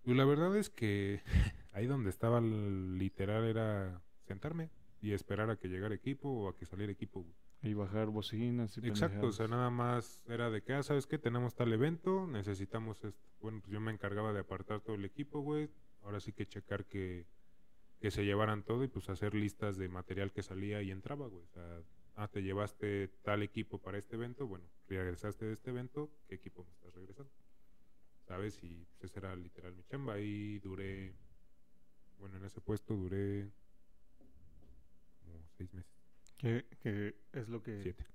S2: Y la verdad es que ahí donde estaba literal era sentarme y esperar a que llegara equipo o a que saliera equipo.
S1: Y bajar bocinas y
S2: Exacto, o sea, nada más era de que, ah, ¿sabes qué? Tenemos tal evento, necesitamos esto. Bueno, pues yo me encargaba de apartar todo el equipo, güey. Ahora sí que checar que, que se llevaran todo y pues hacer listas de material que salía y entraba, güey. O sea, ah, te llevaste tal equipo para este evento, bueno, regresaste de este evento, ¿qué equipo me estás regresando? ¿Sabes? Y pues esa era literal mi chamba. Ahí duré, bueno, en ese puesto duré como seis meses,
S1: Que, que es lo que
S2: siete.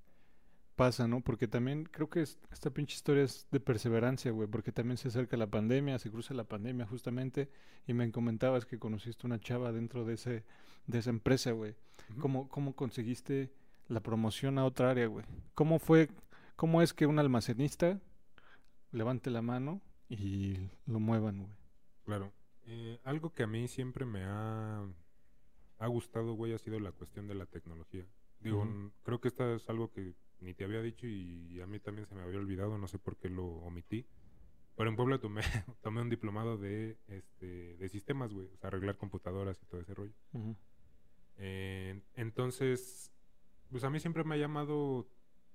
S1: pasa, ¿no? Porque también creo que es- esta pinche historia es de perseverancia, güey, porque también se acerca la pandemia, se cruza la pandemia justamente, y me comentabas que conociste una chava dentro de ese de esa empresa, güey.
S2: Ujú.
S1: ¿Cómo, ¿Cómo conseguiste la promoción a otra área, güey? ¿Cómo fue, cómo es que un almacenista levante la mano y lo muevan, güey?
S2: Claro. Eh, algo que a mí siempre me ha, ha gustado, güey, ha sido la cuestión de la tecnología. Digo, creo que esto es algo que ni te había dicho y a mí también se me había olvidado, no sé por qué lo omití. Pero en Puebla tomé, tomé un diplomado de, este, de sistemas, güey, o sea, arreglar computadoras y todo ese rollo. Eh, entonces, pues a mí siempre me ha llamado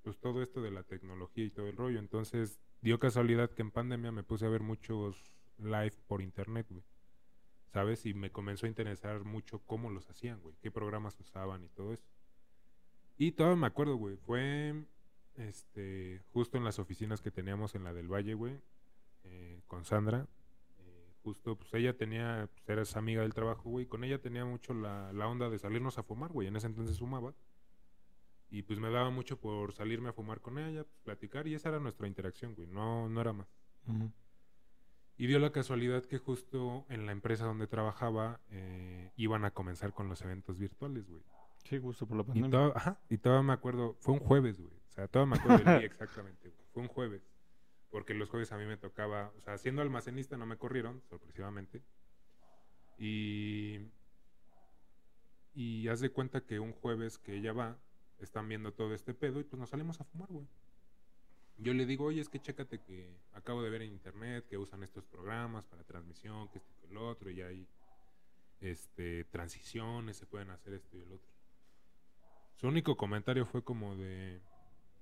S2: pues todo esto de la tecnología y todo el rollo. Entonces, dio casualidad que en pandemia me puse a ver muchos live por internet, güey. ¿Sabes? Y me comenzó a interesar mucho cómo los hacían, güey. Qué programas usaban y todo eso. Y todavía me acuerdo, güey. Fue este justo en las oficinas que teníamos en la del Valle, güey. eh, con Sandra. Eh, justo, pues ella tenía, pues eras amiga del trabajo, güey. Con ella tenía mucho la, la onda de salirnos a fumar, güey. En ese entonces fumaba. Y pues me daba mucho por salirme a fumar con ella, pues, platicar. Y esa era nuestra interacción, güey. No, no era más. Y dio la casualidad que justo en la empresa donde trabajaba eh, iban a comenzar con los eventos virtuales, güey.
S1: Sí, justo por la
S2: Y
S1: pandemia.
S2: todo, ajá, y todavía me acuerdo, fue un jueves, güey. O sea, todavía me acuerdo del día exactamente, güey. Fue un jueves. Porque los jueves a mí me tocaba, o sea, siendo almacenista no me corrieron, sorpresivamente. Y. Y haz de cuenta que un jueves que ella va, están viendo todo este pedo y pues nos salimos a fumar, güey. Yo le digo, oye, es que chécate que acabo de ver en internet que usan estos programas para transmisión, que esto y el otro, y hay este, transiciones, se pueden hacer esto y el otro. Su único comentario fue como de,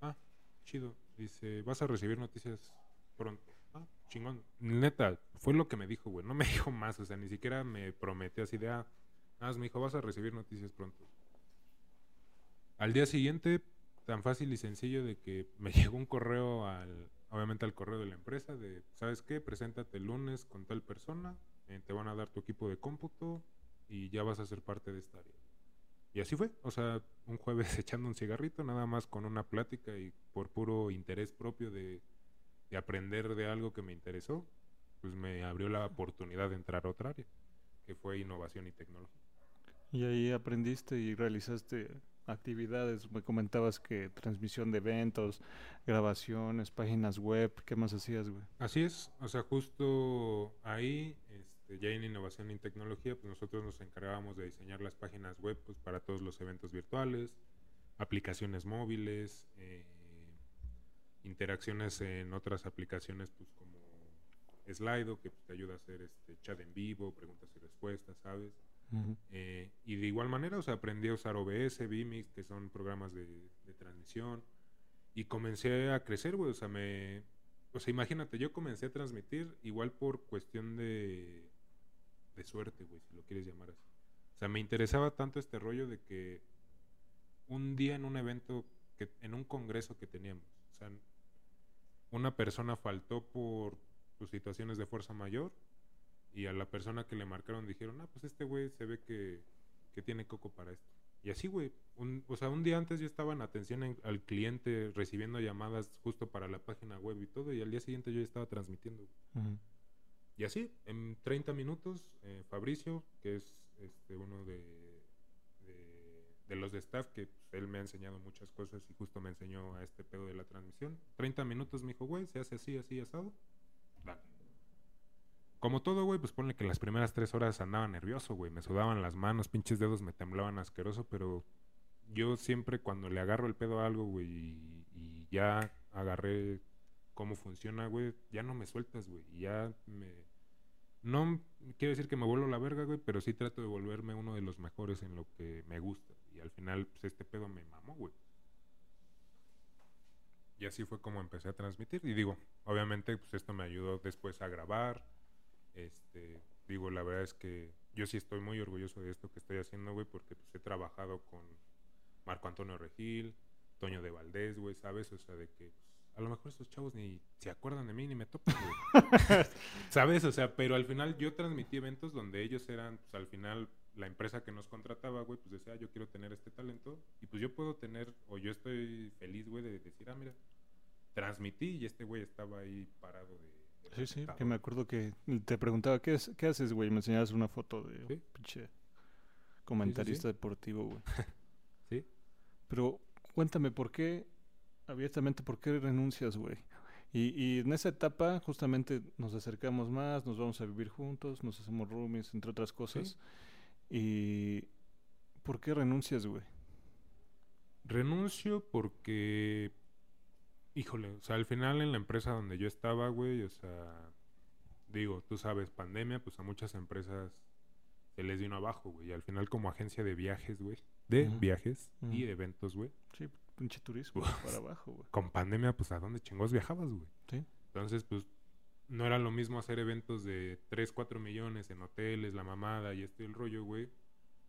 S2: ah, chido, dice, vas a recibir noticias pronto. Ah, chingón. Neta, fue lo que me dijo, güey, no me dijo más, o sea, ni siquiera me prometió así de, ah, nada me dijo, vas a recibir noticias pronto. Al día siguiente, tan fácil y sencillo de que me llegó un correo al, obviamente al correo de la empresa de, ¿sabes qué? Preséntate el lunes con tal persona, eh, te van a dar tu equipo de cómputo y ya vas a ser parte de esta área. Y así fue, o sea, un jueves echando un cigarrito, nada más con una plática y por puro interés propio de, de aprender de algo que me interesó, pues me abrió la oportunidad de entrar a otra área, que fue innovación y tecnología.
S1: Y ahí aprendiste y realizaste actividades. Me comentabas que transmisión de eventos, grabaciones, páginas web. ¿Qué más hacías, güey?
S2: Así es, o sea, justo ahí, este, ya en innovación y tecnología, pues nosotros nos encargábamos de diseñar las páginas web pues, para todos los eventos virtuales, aplicaciones móviles, eh, interacciones en otras aplicaciones, pues como Slido, que pues, te ayuda a hacer este chat en vivo, preguntas y respuestas, ¿sabes? Eh, y de igual manera, o sea, aprendí a usar OBS, Vimix, que son programas de, transmisión. Y comencé a crecer, güey. O sea, me. O sea, imagínate, yo comencé a transmitir igual por cuestión de. de suerte, güey, si lo quieres llamar así. O sea, me interesaba tanto este rollo de que un día en un evento, que, en un congreso que teníamos, una persona faltó por sus situaciones de fuerza mayor y a la persona que le marcaron dijeron, ah, pues este güey se ve que, que tiene coco para esto. Y así, güey. O sea, un día antes yo estaba en atención en- al cliente recibiendo llamadas justo para la página web y todo, y al día siguiente yo ya estaba transmitiendo. Y así, en 30 minutos, eh, Fabricio, que es este, uno de, de, de los de staff, que pues, él me ha enseñado muchas cosas y justo me enseñó a este pedo de la transmisión. 30 minutos me dijo, güey, se hace así, así, asado. Dale. Como todo, güey, pues ponle que las primeras tres horas andaba nervioso, güey. Me sudaban las manos, pinches dedos me temblaban asqueroso, pero yo siempre cuando le agarro el pedo a algo, güey, y, ya agarré cómo funciona, güey, ya no me sueltas, güey. Ya me... No quiero decir que me vuelvo la verga, güey, pero sí trato de volverme uno de los mejores en lo que me gusta. Y al final, pues este pedo me mamó, güey. Y así fue como empecé a transmitir. Y digo, obviamente, pues esto me ayudó después a grabar, este, digo, la verdad es que yo sí estoy muy orgulloso de esto que estoy haciendo, güey, porque pues, he trabajado con Marco Antonio Regil, Toño de Valdés, güey, ¿sabes? O sea, de que pues, a lo mejor estos chavos ni se acuerdan de mí ni me topan, güey. ¿Sabes? O sea, pero al final yo transmití eventos donde ellos eran, pues al final la empresa que nos contrataba, güey, pues decía, ah, yo quiero tener este talento y pues yo puedo tener, o yo estoy feliz, güey, de decir, ah, mira, transmití y este güey estaba ahí parado de...
S1: Sí, sí, que me acuerdo que te preguntaba, ¿qué, es, qué haces, güey? Me enseñabas una foto de
S2: Sí.
S1: pinche comentarista deportivo, güey.
S2: Sí.
S1: Pero cuéntame, ¿por qué, abiertamente, por qué renuncias, güey? Y, y en esa etapa justamente nos acercamos más, nos vamos a vivir juntos, nos hacemos roomies, entre otras cosas. ¿Y por qué renuncias, güey?
S2: Renuncio porque, híjole, o sea, al final en la empresa donde yo estaba, güey, o sea, digo, tú sabes, pandemia, pues a muchas empresas se les vino abajo, güey. Y al final como agencia de viajes, güey, de viajes y eventos, güey,
S1: Sí, pinche turismo
S2: Uf.
S1: para abajo, güey.
S2: con pandemia, pues a dónde chingos viajabas, güey.
S1: Sí.
S2: Entonces, pues no era lo mismo hacer eventos de 3, 4 millones en hoteles, la mamada y esto y el rollo, güey.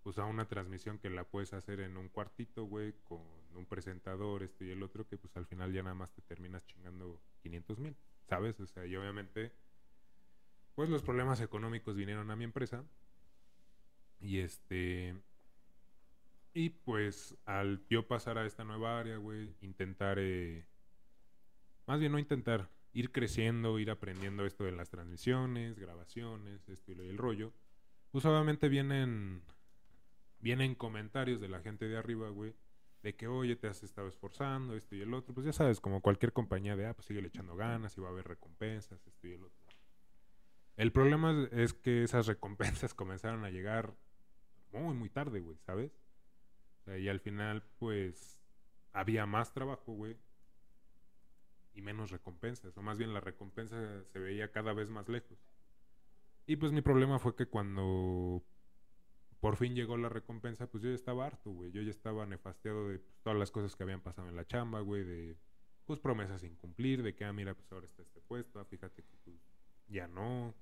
S2: Pues a una transmisión que la puedes hacer en un cuartito, güey, con un presentador, esto y el otro, que pues al final ya nada más te terminas chingando 500 mil, ¿sabes? O sea, y obviamente, pues los problemas económicos vinieron a mi empresa. Y este. Y pues al yo pasar a esta nueva área, güey, intentar. eh, más bien no intentar, ir creciendo, ir aprendiendo esto de las transmisiones, grabaciones, esto y el rollo. Pues obviamente vienen. Vienen comentarios de la gente de arriba, güey. De que, oye, te has estado esforzando, esto y el otro. Pues ya sabes, como cualquier compañía de, ah, pues sigue echando ganas y va a haber recompensas, esto y el otro. El problema es- que esas recompensas comenzaron a llegar muy, muy tarde, güey, ¿sabes? Y al final, pues, había más trabajo, güey, y menos recompensas, o más bien la recompensa se veía cada vez más lejos. Y pues mi problema fue que cuando por fin llegó la recompensa, pues yo ya estaba harto, güey. Yo ya estaba nefasteado de pues, todas las cosas que habían pasado en la chamba, güey, de pues promesas sin cumplir, de que, ah, mira, pues ahora está este puesto, ah, fíjate que pues, ya no.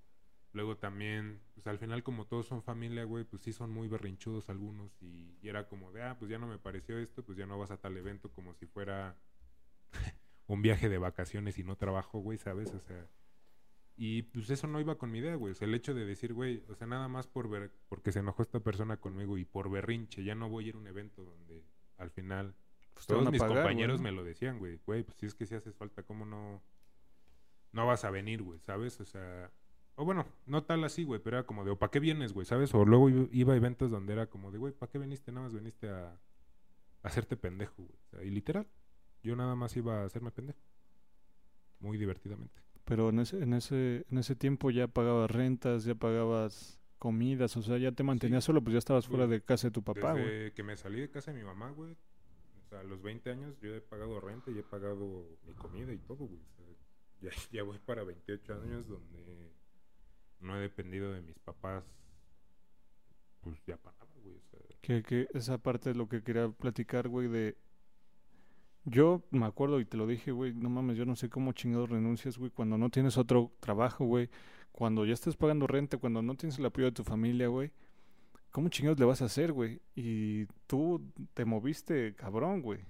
S2: Luego también, pues al final como todos son familia, güey, pues sí son muy berrinchudos algunos y, y era como de, ah, pues ya no me pareció esto, pues ya no vas a tal evento como si fuera un viaje de vacaciones y no trabajo, güey, ¿sabes? O sea, y pues eso no iba con mi idea, güey. O sea, el hecho de decir, güey, o sea, nada más por ver, porque se enojó esta persona conmigo y por berrinche, ya no voy a ir a un evento donde al final
S1: Pues
S2: todos mis
S1: pagar, güey,
S2: compañeros
S1: ¿no?
S2: me lo decían, güey. Güey, pues si es que si haces falta, ¿cómo no, no vas a venir, güey? ¿Sabes? O sea, o bueno, no tal así, güey, pero era como de, ¿o para qué vienes, güey? ¿Sabes? O luego iba- a eventos donde era como de, güey, ¿para qué viniste? Nada más veniste a, a hacerte pendejo, güey. O sea, y literal, yo nada más iba a hacerme pendejo. Muy divertidamente.
S1: Pero en ese, en ese, en ese tiempo ya pagabas rentas, ya pagabas comidas, o sea, ya te mantenías solo, pues ya estabas fuera de casa de tu papá, güey.
S2: Desde que me salí de casa de mi mamá, güey. O sea, a los 20 años yo he pagado renta y he pagado mi comida y todo, güey. O sea, ya, ya voy para 28 años donde no he dependido de mis papás. Pues ya para nada, güey. O sea,
S1: Que, que esa parte es lo que quería platicar, güey, de... Yo me acuerdo y te lo dije, güey, no mames, yo no sé cómo chingados renuncias, güey, cuando no tienes otro trabajo, güey, cuando ya estás pagando renta, cuando no tienes el apoyo de tu familia, güey, ¿cómo chingados le vas a hacer, güey? Y tú te moviste, cabrón, güey.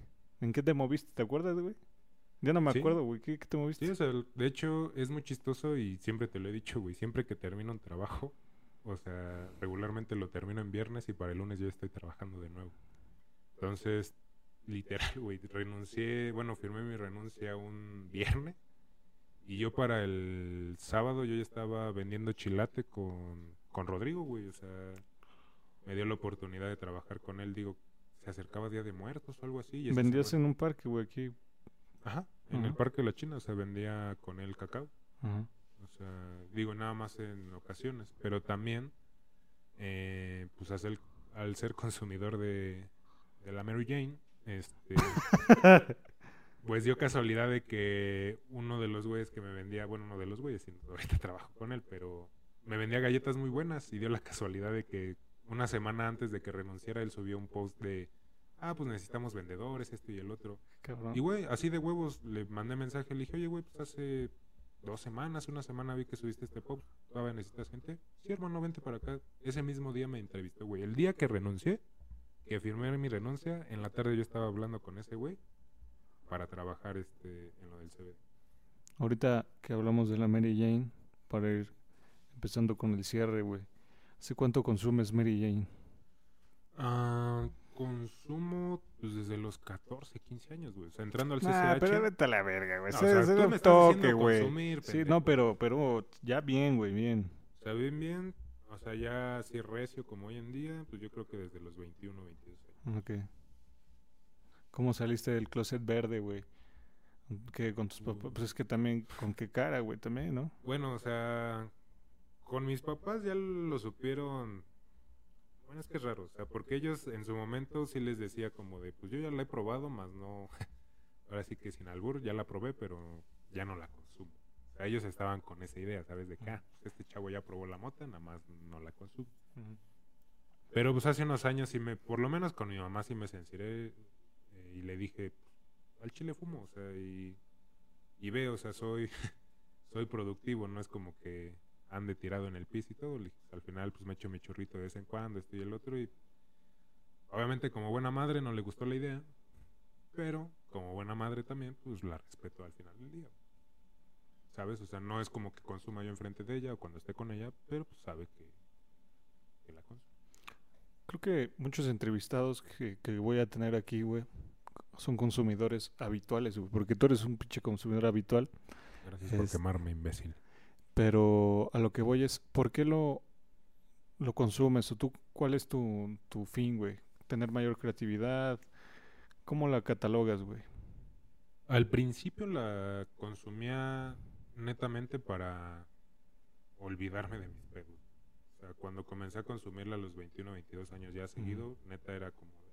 S1: ¿En qué te moviste? ¿Te acuerdas, güey? Ya no me
S2: Sí.
S1: acuerdo, güey, ¿qué, qué te moviste?
S2: Sí, o sea, el- de hecho es muy chistoso y siempre te lo he dicho, güey. Siempre que termino un trabajo, o sea, regularmente lo termino en viernes y para el lunes ya estoy trabajando de nuevo. Entonces, literal, güey, renuncié, bueno, firmé mi renuncia un viernes y yo para el sábado yo ya estaba vendiendo chilate con, con Rodrigo, güey. O sea, me dio la oportunidad de trabajar con él, digo, se acercaba Día de Muertos o algo así. y
S1: Vendías en un parque, güey, aquí.
S2: Ajá, en el. Parque de la China, o sea, vendía con él cacao. O sea, digo nada más en ocasiones, pero también, eh, pues al ser, al ser consumidor de, de la Mary Jane, este, pues dio casualidad de que uno de los güeyes que me vendía, bueno, uno de los güeyes, ahorita trabajo con él, pero me vendía galletas muy buenas y dio la casualidad de que una semana antes de que renunciara él subió un post de, ah, pues necesitamos vendedores, esto y el otro.
S1: Cabrón.
S2: Y güey, así de huevos le mandé mensaje, le dije, oye güey, pues hace dos semanas, una semana vi que subiste este pop. ¿Todavía necesitas gente? Sí, hermano, vente para acá. Ese mismo día me entrevistó, güey. El día que renuncié, que firmé mi renuncia, en la tarde yo estaba hablando con ese güey para trabajar este en lo del CBD.
S1: Ahorita que hablamos de la Mary Jane, para ir empezando con el cierre, güey. ¿Hace cuánto consumes Mary Jane?
S2: Ah, consumo pues desde los 14, 15 años, güey. O sea, entrando al CCH.
S1: Nah, pero vete a la verga, güey.
S2: No, o sea,
S1: ese
S2: tú
S1: era
S2: me
S1: toque, güey. Sí, no, pero, pero ya bien, güey, bien.
S2: O sea, bien, bien. O sea, ya así recio como hoy en día, pues yo creo que desde los 21, 22 años.
S1: Ok. ¿Cómo saliste del closet verde, güey? Que con tus papás, pues es que también, ¿con qué cara, güey? También, ¿no?
S2: Bueno, o sea, con mis papás ya lo supieron. Bueno, es que es raro, o sea, porque ellos en su momento sí les decía como de, pues yo ya la he probado, más no. Ahora sí que sin albur, ya la probé, pero ya no la consumo. O sea, ellos estaban con esa idea, ¿sabes? De que, ah, este chavo ya probó la mota, nada más no la consumo. Pero pues hace unos años sí me, por lo menos con mi mamá sí me censuré eh, y le dije, al chile fumo, o sea, y, y veo, o sea, soy, soy productivo, no es como que ande tirado en el piso y todo. le dije, al final pues me echo mi churrito de vez en cuando, esto y el otro y obviamente como buena madre no le gustó la idea, pero como buena madre también pues la respeto al final del día. ¿Sabes? O sea, no es como que consuma yo enfrente de ella o cuando esté con ella, pero pues sabe que, que la consumo.
S1: Creo que muchos entrevistados que, que voy a tener aquí, güey, son consumidores habituales, güey, porque tú eres un pinche consumidor habitual,
S2: Gracias por
S1: Es-
S2: quemarme, imbécil.
S1: pero a lo que voy es, ¿por qué lo, lo consumes? ¿O tú, cuál es tu, tu fin, güey? ¿Tener mayor creatividad? ¿Cómo la catalogas, güey?
S2: Al principio la consumía netamente para olvidarme de mis pedos. O sea, cuando comencé a consumirla a los 21, 22 años ya seguido, neta era como de,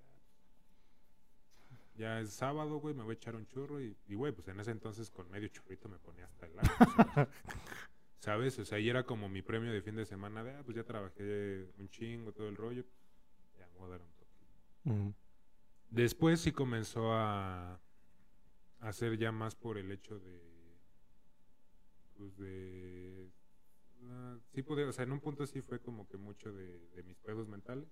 S2: ah, ya es sábado, güey, me voy a echar un churro y, güey, pues en ese entonces con medio churrito me ponía hasta el ano. ¿Sabes? O sea, y era como mi premio de fin de semana de, ah, pues ya trabajé un chingo, todo el rollo, ya me voy a dar un toque. Después sí comenzó a hacer ya más por el hecho de pues de ah, sí pude, o sea, en un punto sí fue como que mucho de, de mis pedos mentales.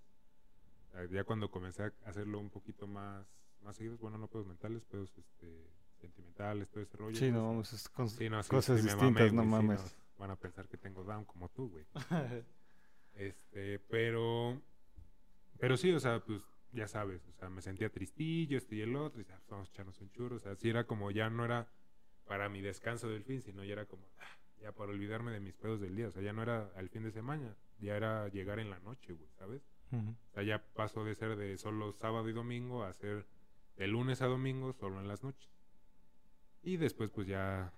S2: Ah, Ya cuando comencé a hacerlo un poquito más más seguidos, bueno, no pedos mentales, pedos este sentimentales, todo ese rollo.
S1: Sí,
S2: pues,
S1: no, vamos, es cons-
S2: sí, no, sí,
S1: cosas
S2: sí
S1: distintas, no mames.
S2: van a pensar que tengo down como tú, güey. Este, pero. Pero sí, o sea, pues ya sabes, o sea, me sentía tristillo, este y el otro, y decía, "Ah, vamos a echarnos un churro. O sea, sí era como, ya no era para mi descanso del fin, sino ya era como, ah, ya para olvidarme de mis pedos del día. O sea, ya no era al fin de semana, ya era llegar en la noche, güey, ¿sabes?
S1: Ujú.
S2: O sea, ya pasó de ser de solo sábado y domingo a ser de lunes a domingo solo en las noches. Y después, pues ya.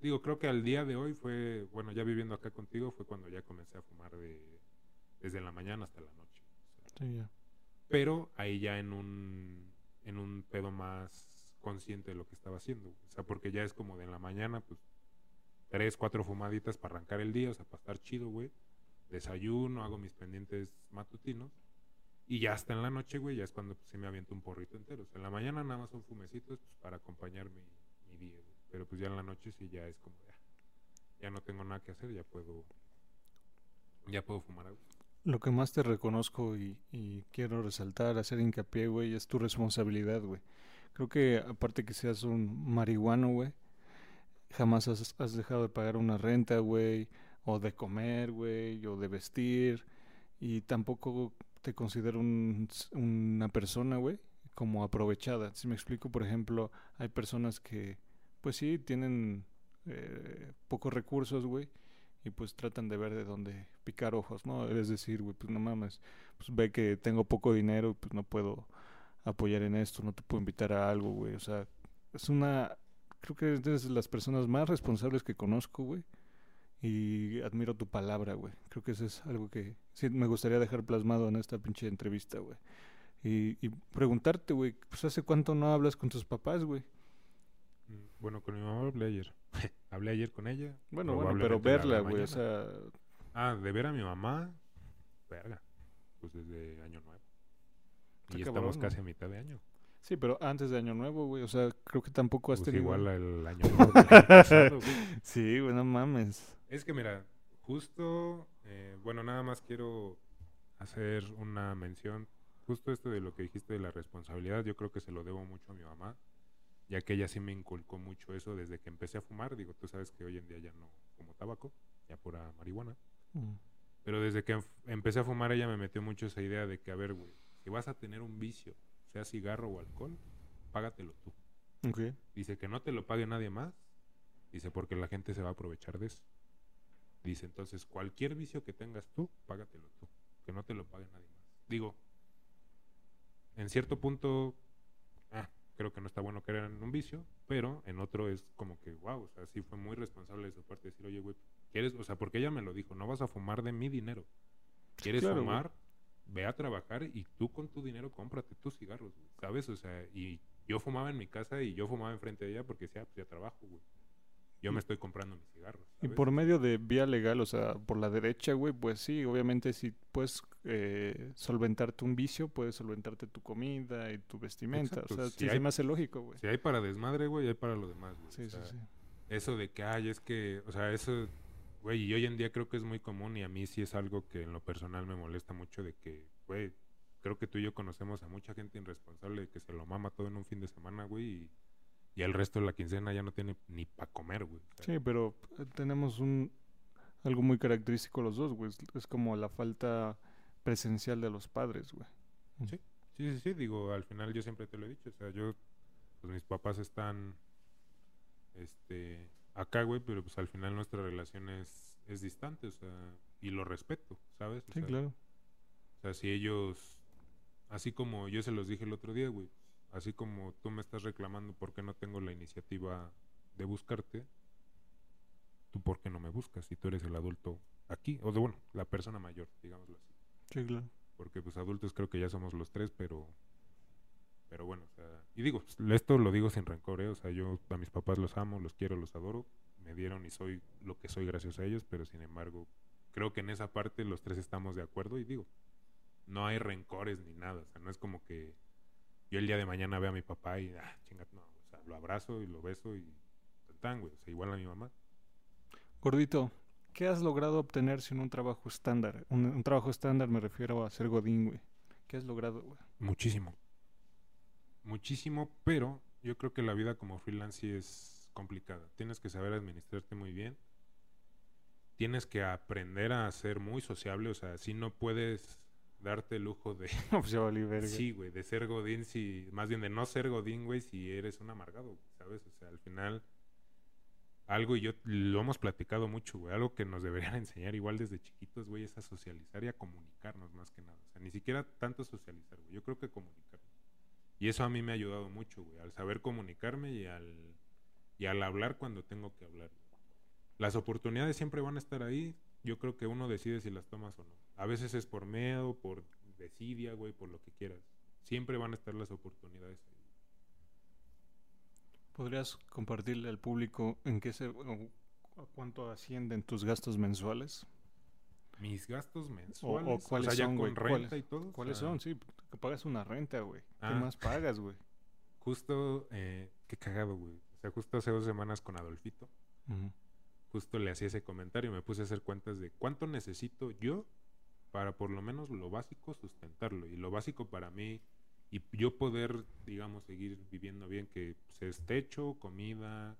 S2: Digo, creo que al día de hoy fue. Bueno, ya viviendo acá contigo, fue cuando ya comencé a fumar de, desde la mañana hasta la noche. O sea,
S1: Sí, ya.
S2: pero ahí ya en un. En un pedo más consciente de lo que estaba haciendo. O sea, porque ya es como de en la mañana, pues. Tres, cuatro fumaditas para arrancar el día, o sea, para estar chido, güey. Desayuno, hago mis pendientes matutinos. Y ya hasta en la noche, güey, ya es cuando pues, se me avienta un porrito entero. O sea, en la mañana nada más son fumecitos pues, para acompañar mi, mi día, güey. Pero pues ya en la noche sí ya es como, ya, ya no tengo nada que hacer, ya puedo, ya puedo fumar algo.
S1: Lo que más te reconozco y, y quiero resaltar, hacer hincapié, güey, es tu responsabilidad, güey. Creo que aparte que seas un marihuano, güey, jamás has, has dejado de pagar una renta, güey, o de comer, güey, o de vestir, y tampoco te considero un una persona, güey, como aprovechada. Si me explico, por ejemplo, hay personas que, pues sí, tienen eh, pocos recursos, güey, y pues tratan de ver de dónde picar ojos, ¿no? Es decir, güey, pues no mames, pues ve que tengo poco dinero, pues no puedo apoyar en esto, no te puedo invitar a algo, güey, o sea, es una, creo que eres de las personas más responsables que conozco, güey, y admiro tu palabra, güey, creo que eso es algo que sí me gustaría dejar plasmado en esta pinche entrevista, güey, y, y preguntarte, güey, pues hace cuánto no hablas con tus papás, güey,
S2: Mm, Bueno, con mi mamá hablé ayer. hablé ayer con ella.
S1: bueno, bueno, pero verla, güey, o sea,
S2: Ah, de ver a mi mamá, verga, pues desde año nuevo.
S1: Está
S2: Y estamos casi
S1: ¿no?
S2: a mitad de año.
S1: Sí, pero antes de Año Nuevo, güey. O sea, creo que tampoco has
S2: Pues
S1: tenido.
S2: igual el año nuevo del año pasado, güey.
S1: Sí, güey, no mames.
S2: Es que mira, justo, eh, bueno, nada más quiero hacer una mención. Justo esto de lo que dijiste de la responsabilidad, yo creo que se lo debo mucho a mi mamá, ya que ella sí me inculcó mucho eso desde que empecé a fumar. Digo, tú sabes que hoy en día ya no fumo tabaco, ya pura marihuana.
S1: Mm.
S2: Pero desde que em- empecé a fumar, ella me metió mucho esa idea de que, a ver, güey, si vas a tener un vicio, sea cigarro o alcohol, págatelo tú.
S1: Ok.
S2: Dice que no te lo pague nadie más. Dice porque la gente se va a aprovechar de eso. Dice entonces cualquier vicio que tengas tú, págatelo tú. Que no te lo pague nadie más. Digo, en cierto punto, ah, creo que no está bueno caer en un vicio, pero en otro es como que, wow, o sea, sí fue muy responsable de su parte decir, oye, güey, ¿quieres? O sea, porque ella me lo dijo, no vas a fumar de mi dinero. ¿Quieres
S1: claro, güey.
S2: Ve a trabajar y tú con tu dinero cómprate tus cigarros, güey, ¿sabes? O sea, y yo fumaba en mi casa y yo fumaba enfrente de ella porque decía, pues ya trabajo, güey. Yo me estoy comprando mis cigarros.
S1: Y por medio de vía legal, o sea, por la derecha, güey, pues sí, obviamente si puedes eh, solventarte un vicio, puedes solventarte tu comida y tu vestimenta.
S2: Exacto,
S1: O sea,
S2: si
S1: sí se
S2: hay-
S1: me hace lógico, güey.
S2: Si hay para desmadre, güey, hay para lo demás, güey.
S1: Sí,
S2: O
S1: sí,
S2: sea,
S1: sí.
S2: Eso de que, ay, es que, o sea, eso, güey, y hoy en día creo que es muy común y a mí sí es algo que en lo personal me molesta mucho de que, güey, creo que tú y yo conocemos a mucha gente irresponsable que se lo mama todo en un fin de semana, güey, y, y el resto de la quincena ya no tiene ni para comer, güey. O sea,
S1: Sí, pero eh, tenemos un algo muy característico los dos, güey. Es- como la falta presencial de los padres, güey.
S2: Sí, sí, sí, digo, al final yo siempre te lo he dicho, o sea, yo, pues mis papás están, este, acá, güey, pero pues al final nuestra relación es, es distante, o sea, y lo respeto, ¿sabes? O
S1: Sí,
S2: sea,
S1: claro.
S2: O sea, si ellos, así como yo se los dije el otro día, güey, así como tú me estás reclamando por qué no tengo la iniciativa de buscarte, tú por qué no me buscas si tú eres el adulto aquí, o de bueno, la persona mayor, digámoslo así.
S1: Sí, claro.
S2: Porque pues adultos creo que ya somos los tres, pero pero bueno, o sea, y digo, esto lo digo sin rencor, ¿eh? o sea, yo a mis papás los amo, los quiero, los adoro, me dieron y soy lo que soy gracias a ellos, pero sin embargo, creo que en esa parte los tres estamos de acuerdo y digo, no hay rencores ni nada, o sea, no es como que yo el día de mañana vea a mi papá y, ah, no, o sea, lo abrazo y lo beso y tan, güey, o sea, igual a mi mamá.
S1: Gordito, ¿qué has logrado obtener sin un trabajo estándar? Un, un trabajo estándar me refiero a ser godín, güey. ¿Qué has logrado, güey?
S2: Muchísimo. Muchísimo, pero yo creo que la vida como freelance sí es complicada. Tienes que saber administrarte muy bien. Tienes que aprender a ser muy sociable, o sea, si no puedes darte el lujo de
S1: pues
S2: sí, güey, de ser godín si más bien de no ser godín, güey, si eres un amargado, ¿sabes? O sea, al final algo y yo lo hemos platicado mucho, güey, algo que nos deberían enseñar igual desde chiquitos, güey, es a socializar y a comunicarnos más que nada. O sea, ni siquiera tanto socializar, güey. Yo creo que comunicarnos. Y eso a mí me ha ayudado mucho, güey, al saber comunicarme y al, y al hablar cuando tengo que hablar. Las oportunidades siempre van a estar ahí. Yo creo que uno decide si las tomas o no. A veces es por miedo, por desidia, güey, por lo que quieras. Siempre van a estar las oportunidades ahí.
S1: ¿Podrías compartirle al público en qué se... cuánto ascienden tus gastos mensuales?
S2: Mis gastos mensuales,
S1: o cuáles
S2: sea,
S1: son, güey, cuáles-
S2: y todo. o
S1: ¿Cuáles
S2: sea,
S1: son? Sí, que pagas una renta, güey.
S2: Ah.
S1: ¿Qué más pagas, güey?
S2: Justo, eh, qué cagado, güey. O sea, justo hace dos semanas con Adolfito, justo le hacía ese comentario y me puse a hacer cuentas de cuánto necesito yo para por lo menos lo básico sustentarlo. Y lo básico para mí y yo poder, digamos, seguir viviendo bien, que pues, es techo, comida,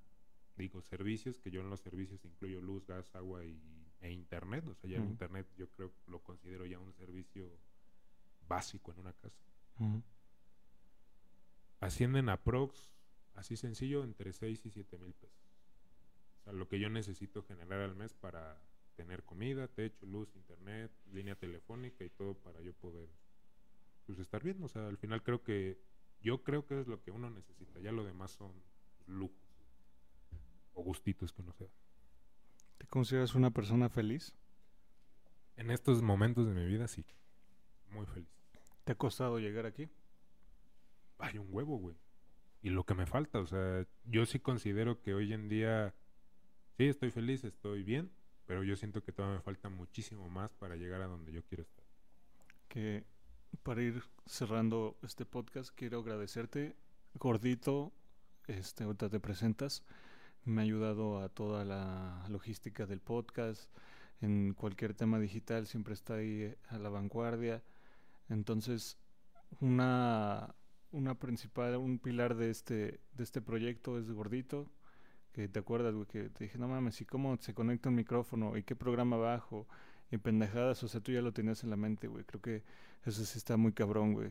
S2: digo, servicios, que yo en los servicios incluyo luz, gas, agua y, e internet. O sea, ya el internet yo creo lo considero ya un servicio básico en una casa. Ascienden a prox, así sencillo, entre 6 y 7 mil pesos. O sea, lo que yo necesito generar al mes para tener comida, techo, luz, internet, línea telefónica y todo para yo poder pues, estar bien. O sea, al final creo que yo creo que es lo que uno necesita. Ya lo demás son lujos o gustitos que uno se da.
S1: ¿Te consideras una persona feliz?
S2: En estos momentos de mi vida sí, muy feliz.
S1: ¿Te ha costado llegar aquí?
S2: hay un huevo, güey. Y lo que me falta, o sea, yo sí considero que hoy en día, sí, estoy feliz, estoy bien, pero yo siento que todavía me falta muchísimo más para llegar a donde yo quiero estar.
S1: Que para ir cerrando este podcast, quiero agradecerte, gordito, este, ahorita te presentas, me ha ayudado a toda la logística del podcast, en cualquier tema digital siempre está ahí a la vanguardia, entonces una, una principal, un pilar de este, de este proyecto es gordito, que te acuerdas, güey, que te dije, no mames, ¿y cómo se conecta un micrófono? ¿Y qué programa bajo? Y pendejadas, o sea, tú ya lo tenías en la mente, güey. Creo que eso sí está muy cabrón, güey.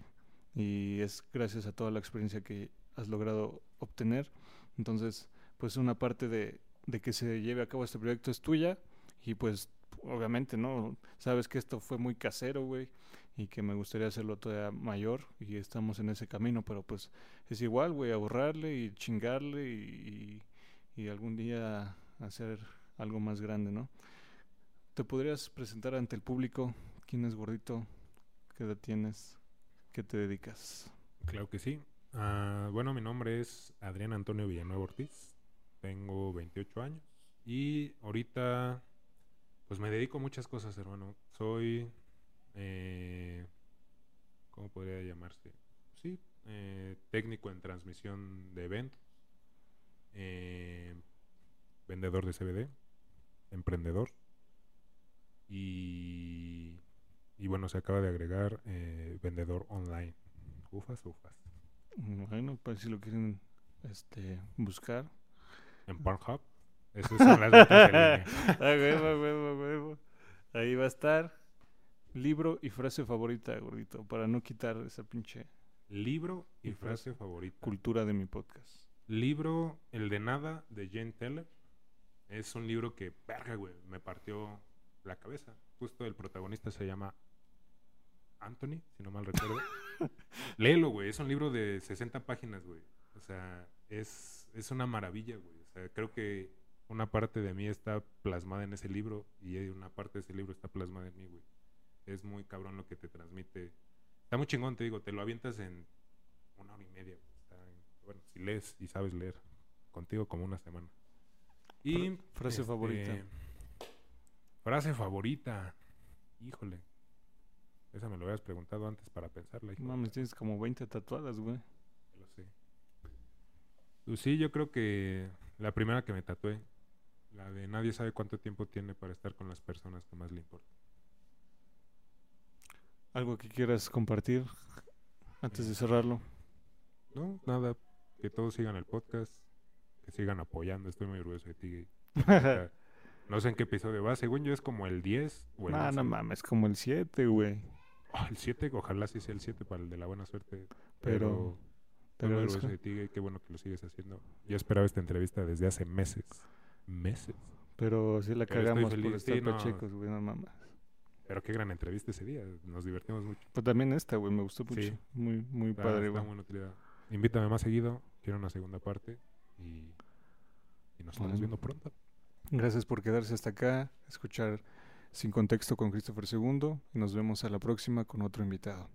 S1: Y es gracias a toda la experiencia que has logrado obtener. Entonces, pues una parte de, de que se lleve a cabo este proyecto es tuya. Y pues, obviamente, ¿no? Sabes que esto fue muy casero, güey. Y que me gustaría hacerlo todavía mayor. Y estamos en ese camino. Pero pues es igual, güey, ahorrarle y chingarle y, y, algún día hacer algo más grande, ¿no? ¿Te podrías presentar ante el público? ¿Quién es gordito? ¿Qué edad tienes? ¿Qué te dedicas?
S2: Claro que sí. Ah, bueno, mi nombre es Adrián Antonio Villanueva Ortiz. Tengo 28 años. Y ahorita, pues me dedico a muchas cosas, hermano. Soy, eh, ¿cómo podría llamarse? Sí, eh, técnico en transmisión de eventos. eh, vendedor de CBD. Emprendedor. Y, y bueno, se acaba de agregar eh, vendedor online. Ufas, ufas.
S1: Bueno, pues si lo quieren este, buscar.
S2: En Pornhub. Esas son las ventas en línea.
S1: Ah. Ahí va a estar libro y frase favorita, gordito, para no quitar esa pinche
S2: Libro y
S1: Y frase.
S2: frase favorita.
S1: cultura de mi podcast.
S2: Libro El de Nada de Jane Teller. Es un libro que, verga, güey, me partió la cabeza. Justo el protagonista se llama Anthony, si no mal recuerdo. Léelo, güey. Es un libro de 60 páginas, güey. O sea, es, es una maravilla, güey. Sea, creo que una parte de mí está plasmada en ese libro y una parte de ese libro está plasmada en mí, güey. Es muy cabrón lo que te transmite. Está muy chingón, te digo, te lo avientas en una hora y media. güey. Está en- bueno, si lees y sabes leer, contigo como una semana. Y
S1: Fra- frase favorita.
S2: Frase favorita. Híjole. Esa me lo habías preguntado antes para pensarla.
S1: Mames, tienes como 20 tatuadas, güey.
S2: Pues sí, yo creo que la primera que me tatué, la de nadie sabe cuánto tiempo tiene para estar con las personas que más le importan.
S1: ¿Algo que quieras compartir antes de cerrarlo?
S2: No, nada, que todos sigan el podcast, que sigan apoyando, estoy muy orgulloso de ti. No sé en qué episodio va, según yo es como el 10 o el
S1: Ah, no
S2: 11.
S1: mames, como el 7, güey.
S2: Ah, el 7, ojalá sí sea el 7 para el de la buena suerte.
S1: Pero-
S2: Pero, ti, güey, qué bueno que lo sigues haciendo. Yo esperaba esta entrevista desde hace meses. Meses.
S1: Pero sí la
S2: Pero
S1: cagamos por estar
S2: sí,
S1: pachecos, güey, no mames.
S2: Pero qué gran entrevista ese día, nos divertimos mucho.
S1: Pues también esta, güey, me gustó mucho.
S2: Sí.
S1: Muy, muy
S2: Está-
S1: padre, güey.
S2: Invítame más seguido, quiero una segunda parte y, y nos estamos viendo pronto.
S1: Gracias por quedarse hasta acá, escuchar Sin Contexto con Christopher II y nos vemos a la próxima con otro invitado.